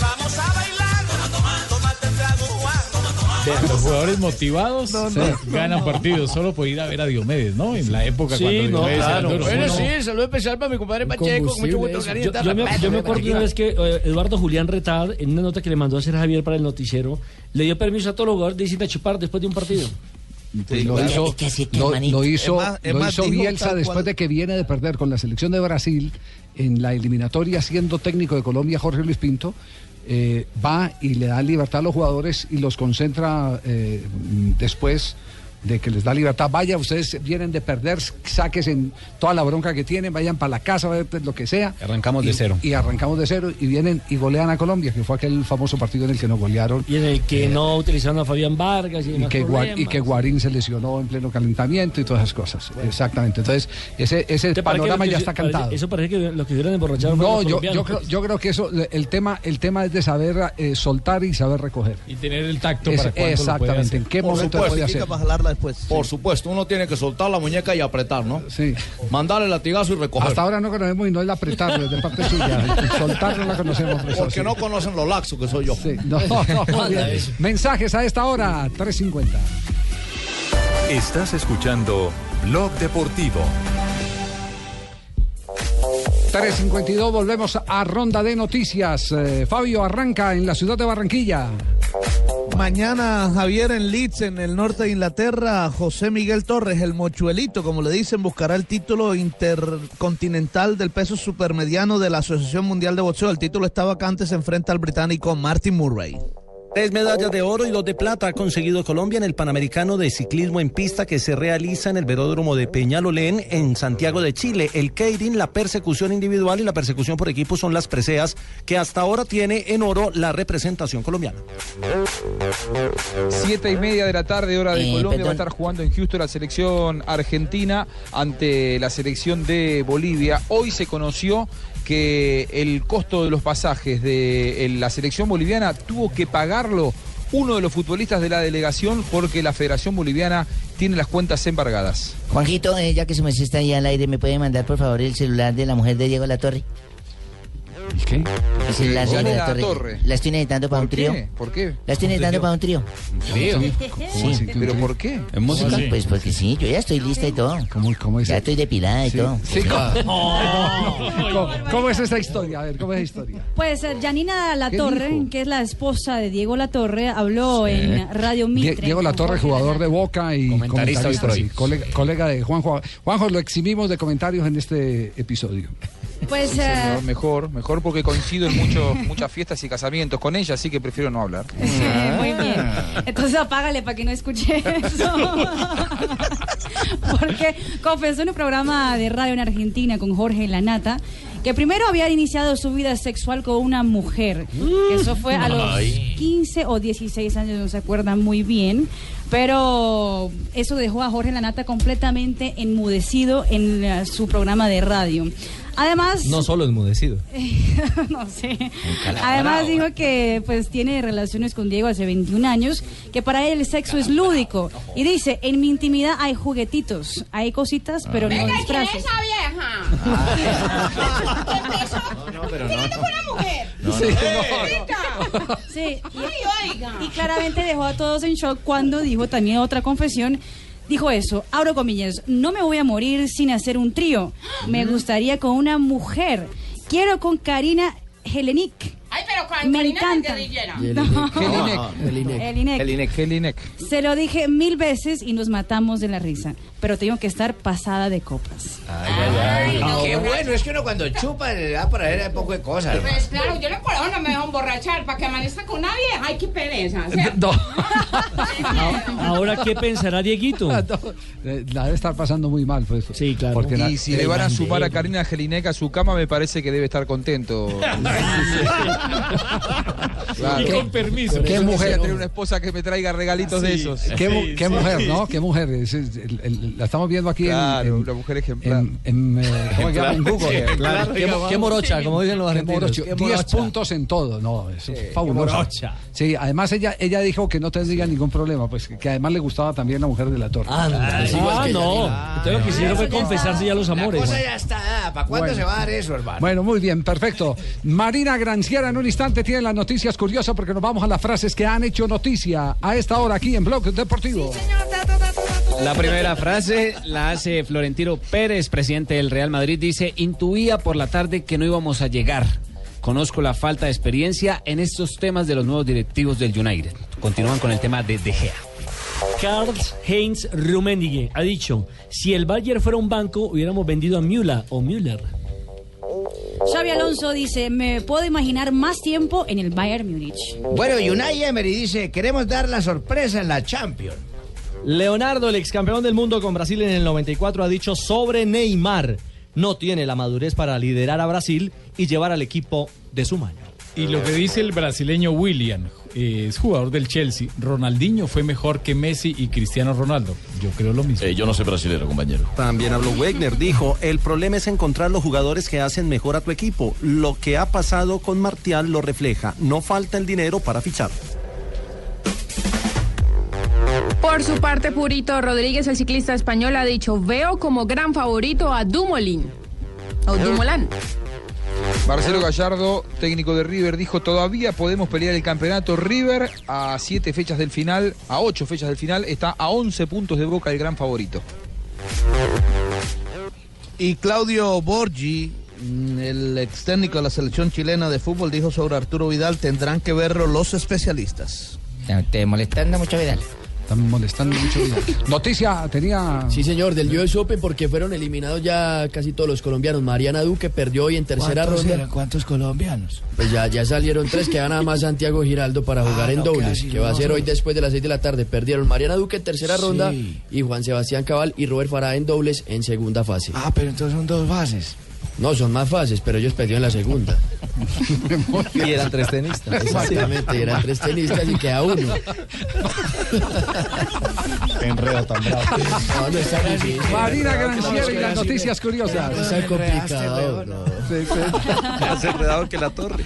Vamos a bailar. Tómate el trago, Juan. Vean, los jugadores motivados no, ganan partidos solo por ir a ver a Diomedes, ¿no? En la época Sí, cuando no, Diomedes claro. Bueno, ¿no? sí, saludo especial para mi compadre Pacheco, con mucho gusto. Yo, yo me, yo me acuerdo una vez que eh, Eduardo Julián Retad, en una nota que le mandó a hacer Javier para el noticiero, le dio permiso a todos los jugadores de irse a chupar después de un partido. Pues lo hizo, lo, lo hizo, Es más- es lo más, hizo dijo Bielsa después cual. de que viene de perder con la selección de Brasil en la eliminatoria siendo técnico de Colombia Jorge Luis Pinto. eh, va y le da libertad a los jugadores y los concentra eh, después de que les da libertad. Vaya, ustedes vienen de perder, saques en toda la bronca que tienen, vayan para la casa, vayan pues, lo que sea. Arrancamos Y- de cero. Y arrancamos de cero y vienen y golean a Colombia, que fue aquel famoso partido en el que nos golearon. Y en el que Eh, no utilizaron a Fabián Vargas y, y que, y que Guarín se lesionó en pleno calentamiento y todas esas cosas. Exactamente. Entonces, ese, ese ¿Te parece panorama que ya está parece- cantado. Eso parece que lo que hubieran emborrachado No, los yo, yo, creo, yo creo que eso, el tema, el tema es de saber eh, soltar y saber recoger. Y tener el tacto Es- para cuando lo puede exactamente, hacer. en qué Por momento lo supuesto, puede hacer. para después. Por supuesto, uno tiene que soltar la muñeca y apretar, ¿no? Sí. Mandar el latigazo y recoger. Hasta ahora no conocemos y no es la apretarlo, es de parte suya. <laughs> Soltar no la conocemos. profesor, Porque sí. no conocen lo laxo que soy yo. Sí, no, no, <laughs> muy bien. Mensajes a esta hora, 3.50. Estás escuchando Blog Deportivo. 3.52, volvemos a ronda de noticias. Eh, Fabio arranca en la ciudad de Barranquilla. Mañana, Javier, en Leeds, en el norte de Inglaterra, José Miguel Torres, el mochuelito, como le dicen, buscará el título intercontinental del peso supermediano de la Asociación Mundial de Boxeo. El título está vacante, se enfrenta al británico Martin Murray. Tres medallas de oro y dos de plata ha conseguido Colombia en el Panamericano de Ciclismo en Pista que se realiza en el Veródromo de Peñalolén en Santiago de Chile. El Keirin, la persecución individual y la persecución por equipo son las preseas que hasta ahora tiene en oro la representación colombiana. Siete y media de la tarde, hora de Eh, Colombia, va a estar jugando en Houston la selección argentina ante la selección de Bolivia. Hoy se conoció que el costo de los pasajes de en la selección boliviana tuvo que pagarlo uno de los futbolistas de la delegación porque la Federación Boliviana tiene las cuentas embargadas. Juanjito, eh, ya que su merced está ahí al aire, ¿me puede mandar por favor el celular de la mujer de Diego La Torre? ¿Qué? El de La La Torre. Torre. La estoy necesitando para un ¿Por trío. qué? ¿Por qué? La estoy necesitando para un trío. trío? Sí. ¿Pero por qué? ¿En música? Pues porque sí, yo ya estoy lista y todo. ¿Cómo, Ya estoy depilada y Sí, todo. sí, <laughs> ¿cómo? ¿Cómo, cómo es esa historia? A ver, ¿cómo es esa historia? Pues eh, Janina ¿Qué Latorre, dijo? que es la esposa de Diego Latorre, habló en Radio Mitre. Diego Latorre, jugador de Boca y Comentarista sí, colega, colega de Juanjo. Juanjo, lo eximimos de comentarios en este episodio. Pues Sí, mejor, mejor porque coincido en mucho- <laughs> muchas fiestas y casamientos con ella, así que prefiero no hablar. Sí, muy bien. Entonces apágale para que no escuche eso. <laughs> Porque confesó en un programa de radio en Argentina con Jorge Lanata que primero había iniciado su vida sexual con una mujer. Que eso fue a los Ay. 15 o 16 años, no se acuerdan muy bien. Pero eso dejó a Jorge Lanata completamente enmudecido en su programa de radio. Además, No solo enmudecido. <laughs> no sé. Además dijo que pues tiene relaciones con Diego hace 21 años, que para él el sexo es lúdico. Y dice, en mi intimidad hay juguetitos, hay cositas, pero no Venga, ¿quién es disfraces. esa vieja? <laughs> No, pero no. mujer? No, no. Sí, Oiga. Sí, Ay, oiga. y claramente dejó a todos en shock cuando dijo también otra confesión. Dijo eso, abro comillas, no me voy a morir sin hacer un trío. Me gustaría con una mujer. Quiero con Karina Helenik. Ay, pero con Me Karina encanta. la guerrillera. No. Jelinek. Se lo dije mil veces y nos matamos de la risa. Pero tengo que estar pasada de copas. Ay, qué bueno, es que uno cuando chupa le da para ver un poco de cosas. hermano. Pues claro, yo le por no me dejo emborrachar para que amanezca con una vieja. Ay, qué pereza. ¿cierto? <laughs> Ahora, ¿qué pensará Dieguito? Eh, La debe estar pasando muy mal, pues. Sí, claro. Porque la- Y si le van a sumar a Karina Jelinek a su cama, me parece que debe estar contento. <laughs> Claro. Y con permiso. Qué mujer tener una esposa que me traiga regalitos de Sí. esos. ¿Qué, Sí, qué sí, mujer. ¿no? Qué mujer. Es- es- el- el- la estamos viendo aquí en- Claro, en, una mujer ejemplar. en, en, eh, ¿cómo llama? En Google. Ejemplar. Qué qué morocha, como dicen los argentinos. morocho. Qué 10 morocha. puntos en todo. No, eso es fabuloso. morocha. Sí, además ella, ella dijo que no tendría ningún problema, pues que además le gustaba también la mujer de la torre. Ah, no. Entonces lo que hicieron fue confesarse ya los amores. La cosa ya está. ¿Para cuándo se va a dar eso, hermano? Bueno, muy bien, perfecto. Marina Granciera en un instante tiene las noticias curiosas porque nos vamos a las frases que han hecho noticia a esta hora aquí en Blog Deportivo. La primera frase la hace Florentino Pérez, presidente del Real Madrid. Dice, intuía por la tarde que no íbamos a llegar. Conozco la falta de experiencia en estos temas de los nuevos directivos del United. Continúan con el tema de De Gea. Karl-Heinz Rummenigge ha dicho, si el Bayern fuera un banco, hubiéramos vendido a Müller o Müller. Xavi Alonso dice, me puedo imaginar más tiempo en el Bayern Múnich. Bueno, Unai Emery dice, queremos dar la sorpresa en la Champions. Leonardo, el ex campeón del mundo con Brasil en el 94, ha dicho sobre Neymar. No tiene la madurez para liderar a Brasil y llevar al equipo de su mano. Y lo que dice el brasileño William, es jugador del Chelsea. Ronaldinho fue mejor que Messi y Cristiano Ronaldo. Yo creo lo mismo. yo no soy brasilero, compañero. También habló Wegner, dijo, el problema es encontrar los jugadores que hacen mejor a tu equipo. Lo que ha pasado con Martial lo refleja. No falta el dinero para fichar. Por su parte, Purito Rodríguez, el ciclista español, ha dicho, veo como gran favorito a Dumoulin. O Dumoulin. Marcelo Gallardo, técnico de River, dijo todavía podemos pelear el campeonato. River a siete fechas del final, a ocho fechas del final, está a 11 puntos de boca el gran favorito. Y Claudio Borgi, mm, el ex técnico de la selección chilena de fútbol, dijo sobre Arturo Vidal, tendrán que verlo los especialistas. ¿Te molestando mucho, Vidal? Están molestando mucho. <laughs> Noticia, tenía. Sí, señor, del US Open porque fueron eliminados ya casi todos los colombianos. Mariana Duque perdió hoy en tercera ¿Cuántos ronda. eran? ¿Cuántos colombianos? Pues ya, ya salieron tres, queda nada más Santiago Giraldo para jugar Ah, en no, dobles, que va a ser hoy después de las seis de la tarde. Perdieron Mariana Duque en tercera Sí. ronda y Juan Sebastián Cabal y Robert Farah en dobles en segunda fase. Ah, pero entonces son dos bases. No, son más fases, pero ellos perdieron la segunda. Y eran tres tenistas. Exactamente, eran tres tenistas y queda uno. Enredo tan bravo. No, no está difícil. Marina Granciera y las noticias curiosas. No está complicado. no. Más enredado que la torre.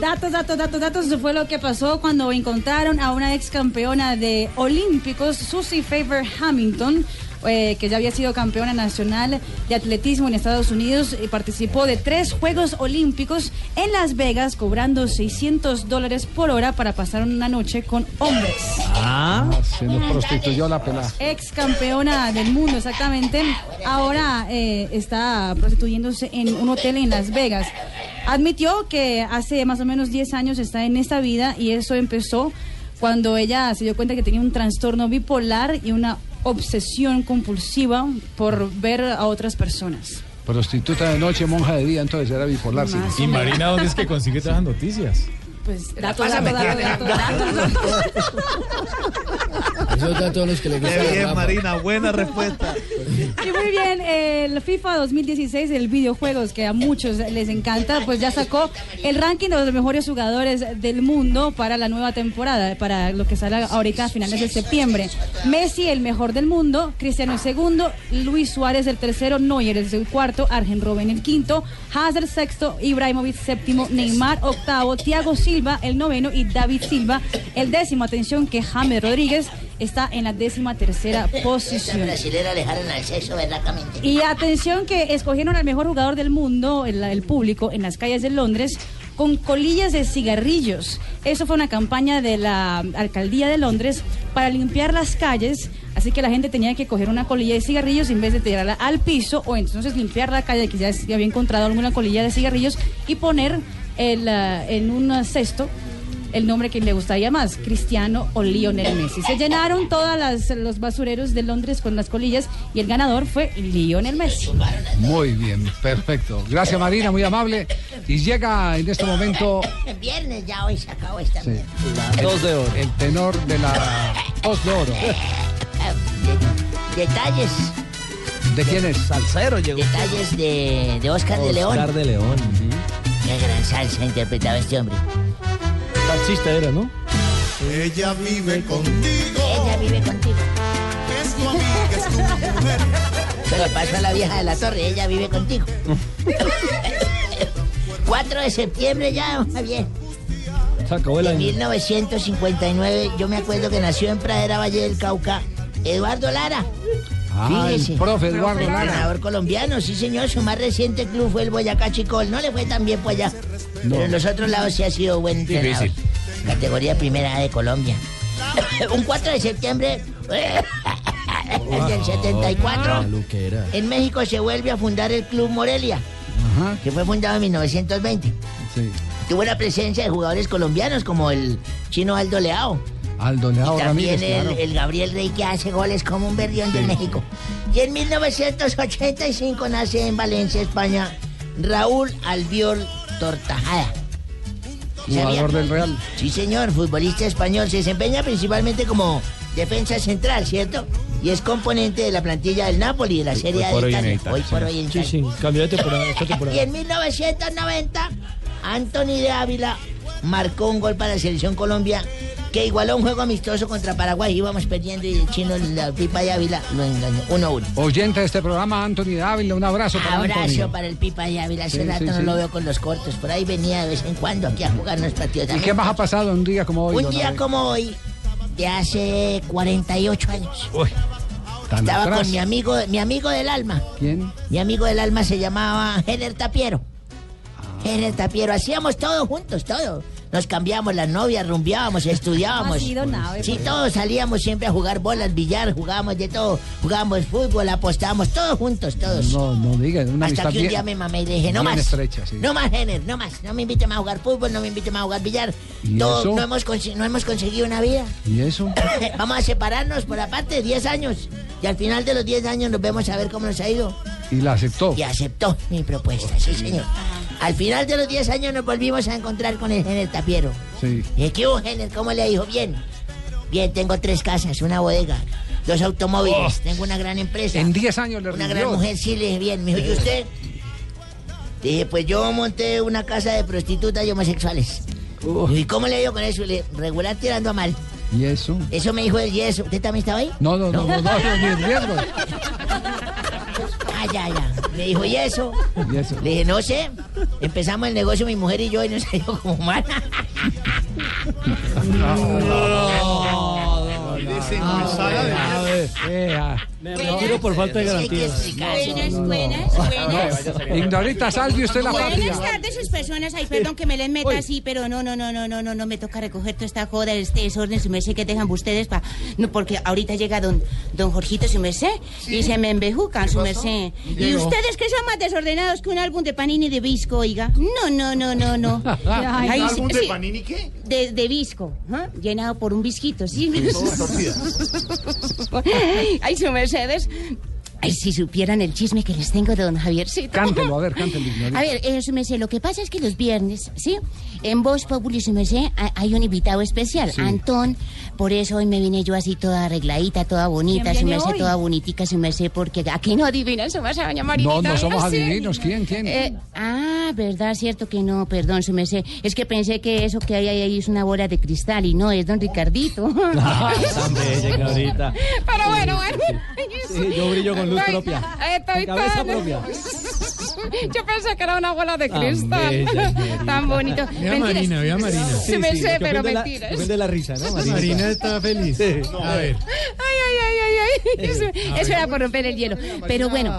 Datos, datos, datos, datos. Eso fue lo que pasó cuando encontraron a una ex campeona de Olímpicos, Susie Favor Hamilton. Eh, que ya había sido campeona nacional de atletismo en Estados Unidos y participó de tres Juegos Olímpicos en Las Vegas, cobrando 600 dólares por hora para pasar una noche con hombres. Ah, se nos prostituyó la pelada. Ex campeona del mundo, exactamente. Ahora eh, está prostituyéndose en un hotel en Las Vegas. Admitió que hace más o menos 10 años está en esta vida y eso empezó cuando ella se dio cuenta que tenía un trastorno bipolar y una obsesión compulsiva por ver a otras personas. Prostituta de noche, monja de día, entonces era bipolar. sí. ¿Y Marina dónde es que consigue todas las noticias? Pues datos, datos, datos, metiendo datos, datos, datos. Esos datos los que le gustan. Bien. Marina, buena respuesta. Y muy bien, el FIFA 2016, el videojuegos que a muchos les encanta, pues ya sacó el ranking de los mejores jugadores del mundo para la nueva temporada, para lo que sale ahorita a finales de septiembre. Messi, el mejor del mundo, Cristiano el segundo, Luis Suárez el tercero, Neuer el cuarto, Arjen Robben el quinto, Hazard sexto, Ibrahimovic séptimo, Neymar octavo, Thiago Silva el noveno y David Silva el décimo. Atención que James Rodríguez está en la décima tercera posición. Y atención que escogieron al mejor jugador del mundo, el, el público, en las calles de Londres, con colillas de cigarrillos. Eso fue una campaña de la alcaldía de Londres para limpiar las calles. Así que la gente tenía que coger una colilla de cigarrillos en vez de tirarla al piso o entonces limpiar la calle que ya había encontrado alguna colilla de cigarrillos y poner el, ah, en un cesto el nombre que le gustaría más, Cristiano o Lionel Messi. Se llenaron todos los basureros de Londres con las colillas y el ganador fue Lionel Messi. Muy bien, perfecto. Gracias Marina, muy amable. Y llega en este momento Viernes ya hoy se acabó esta sí, el, Dos de oro. el tenor de la tos de oro. De- <laughs> detalles, ¿De quién es? Salsero llegó. detalles de, de Oscar, de León. Oscar de León. Qué gran salsa interpretaba este hombre. Taxista era, ¿no? Ella vive contigo. Ella vive contigo. Es tu amiga, es tu mujer. Se lo paso a la vieja de la torre, ella vive contigo. <laughs> 4 de septiembre ya, Javier. Se acabó el En año. 1959, yo me acuerdo que nació en Pradera Valle del Cauca, Eduardo Lara. Ah, el profe Eduardo Lara. Entrenador colombiano, sí señor, su más reciente club fue el Boyacá Chicol, no le fue tan bien pues allá, pero en los otros lados sí ha sido buen entrenador. Categoría primera A de Colombia. <laughs> Un 4 de septiembre <laughs> el del 74, Luquera. en México se vuelve a fundar el Club Morelia, Ajá, que fue fundado en 1920. sí. Tuvo la presencia de jugadores colombianos como el chino Aldo Leao. Y también Ramírez, el, claro. el Gabriel Rey que hace goles como un berrión de México. Y en 1985 nace en Valencia, España, Raúl Albiol Tortajada. Jugador del Real. Sí, señor, futbolista español. Se desempeña principalmente como defensa central, ¿cierto? Y es componente de la plantilla del Napoli, de la Serie A de hoy Italia. Por sí. hoy en Sí, Italia. sí, cambió de temporada, esta <laughs> Y en 1990, Anthony de Ávila marcó un gol para la Selección Colombia que igualó un juego amistoso contra Paraguay. Íbamos perdiendo y el chino, la pipa de Ávila, lo engañó. 1-1. Oyente de este programa, Anthony Dávila, un abrazo para Abrazo Antonio. para el Pipa de Ávila. Hace Sí, rato sí, no sí. lo veo con los cortos. Por ahí venía de vez en cuando aquí a jugar unos partidos. ¿Y qué más ha pasado un día como hoy? Un día como hoy, de hace 48 años. Tan Estaba atrás. con mi amigo, mi amigo del alma. ¿Quién? Mi amigo del alma se llamaba Hener Tapiero. Hener Tapiero. Hacíamos todo juntos, todo. Nos cambiábamos las novias, rumbeábamos, estudiábamos. Así, don Abe, Sí, todos salíamos siempre a jugar bolas, billar, jugábamos de todo. Jugábamos fútbol, apostábamos, todos juntos, todos. No, no diga, una Hasta que un bien- día me mamé y le dije, no más. estrecha, sí. No más, Hener, no más. No me invite más a jugar fútbol, no me invite más a jugar billar. ¿Y No, no, hemos, no hemos conseguido una vida. ¿Y eso? <coughs> Vamos a separarnos por aparte 10 años. Y al final de los 10 años nos vemos a ver cómo nos ha ido. Y la aceptó. Y aceptó mi propuesta, sí, señor. Al final de los 10 años nos volvimos a encontrar con el Gener Tapiero. Sí. ¿Y qué hubo, Gener? ¿Cómo le dijo? Bien. Bien, tengo tres casas, una bodega, dos automóviles, Oh. tengo una gran empresa. En 10 años le Una rindió. gran mujer, sí, le dije bien. Me dijo, ¿y usted? Dije, pues yo monté una casa de prostitutas y homosexuales. ¿Y cómo le dio con eso? Le regular tirando a mal. ¿Y eso? Eso me dijo el yeso. ¿Usted también estaba ahí? No, no, no, no, no, no, ni en riesgo. Ah, <laughs> ya, ya. Me dijo, ¿y eso? ¿Y eso? Le dije, no sé. Empezamos el negocio mi mujer y yo y nos <laughs> salió como mal. <laughs> Me retiro por falta de garantía. Buenas, buenas, <laughs> buenas. Ignorita, salve usted la Buenas patria. tardes, sus personas. Ay, perdón que me les meta así, pero no, no, no, no, no, no, no me toca recoger toda esta joda, este desorden, su merced que dejan ustedes para. No, porque ahorita llega don, don Jorgito, su merced, y se me embejucan, su merced. Y ustedes que son más desordenados que un álbum de Panini de Visco, oiga. No, no, no, no, no. <laughs> ¿un álbum de. Panini qué? De, de Visco, ¿ah? llenado por un visquito, ¿sí? Ay, su Mercedes. Ay, si supieran el chisme que les tengo de don Javiercito. Cántelo, a ver, <laughs> cántelo. A ver, eh, su merced, lo que pasa es que los viernes, ¿sí? En Voz Populi, su merced, ha- hay un invitado especial, Sí. Antón. Por eso hoy me vine yo así toda arregladita, toda bonita, ¿Quién su merced, hoy? toda bonitica, su merced, porque aquí no adivinan, su merced, doña Marinita. No, no somos Sí. adivinos. ¿Quién, quién? Eh, ah, verdad, cierto que no, perdón, su merced. Es que pensé que eso que hay ahí es una bola de cristal y no, es don Ricardito. <laughs> Tan bella. Pero bueno, bueno. Sí, yo brillo con luz Estoy- propia. Estoy Con cabeza propia. Yo pensé que era una bola de Tan cristal. bella, Ignorita. <laughs> Tan bonito. Ve a Marina, ve a Marina. Se me sé, pero ofende la- mentiras. ofende la risa, ¿no, Marina? Marina está feliz. A ver. Ay, ay, ay, ay, ay. Eso, eso era por romper el hielo. Pero bueno,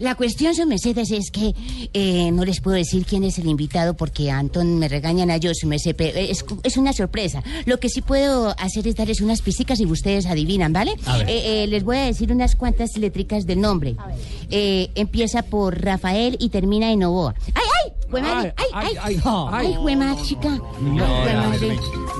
la cuestión, su Mercedes, es que eh, no les puedo decir quién es el invitado porque a Antón me regañan a yo, su Merced. pero Es, es una sorpresa. Lo que sí puedo hacer es darles unas pisicas y ustedes adivinan, ¿vale? A ver. Eh, eh, les voy a decir unas cuantas letricas del nombre. Eh, empieza por Rafael y termina en Novoa. ¡Ay, ay! Madre, ¡Ay, ay! ¡Ay, ay, jue madre, chica! Oh,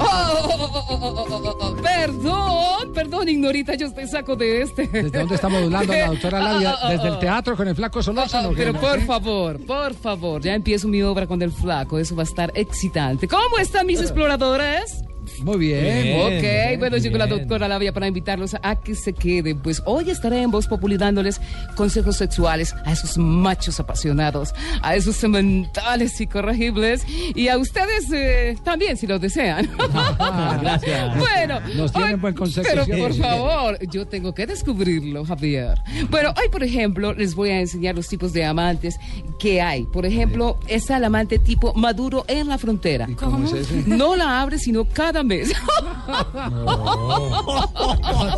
oh, oh, oh, oh, oh, oh, oh, Perdón, perdón, ignorita, yo te saco de este. ¿Desde dónde está modulando la doctora Ladia? <laughs> ¿Desde el teatro con el flaco Solórzano? Pero ¿Qué? por favor, por favor, ya empiezo mi obra con el flaco, eso va a estar excitante. ¿Cómo están mis <laughs> exploradores? Muy bien. ok, bien, bueno, yo con la bien. doctora Labia para invitarlos a que se queden. Pues hoy estaré en Voz Populi dándoles consejos sexuales a esos machos apasionados, a esos sementales incorregibles y a ustedes eh, también, si lo desean. <laughs> Gracias. Bueno, Nos tienen hoy- buen consejo. Pero por favor, yo tengo que descubrirlo, Javier. Bueno, hoy, por ejemplo, les voy a enseñar los tipos de amantes que hay. Por ejemplo, está el amante tipo maduro en la frontera. cómo? No la abre sino cada mes.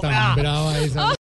Tan brava esa.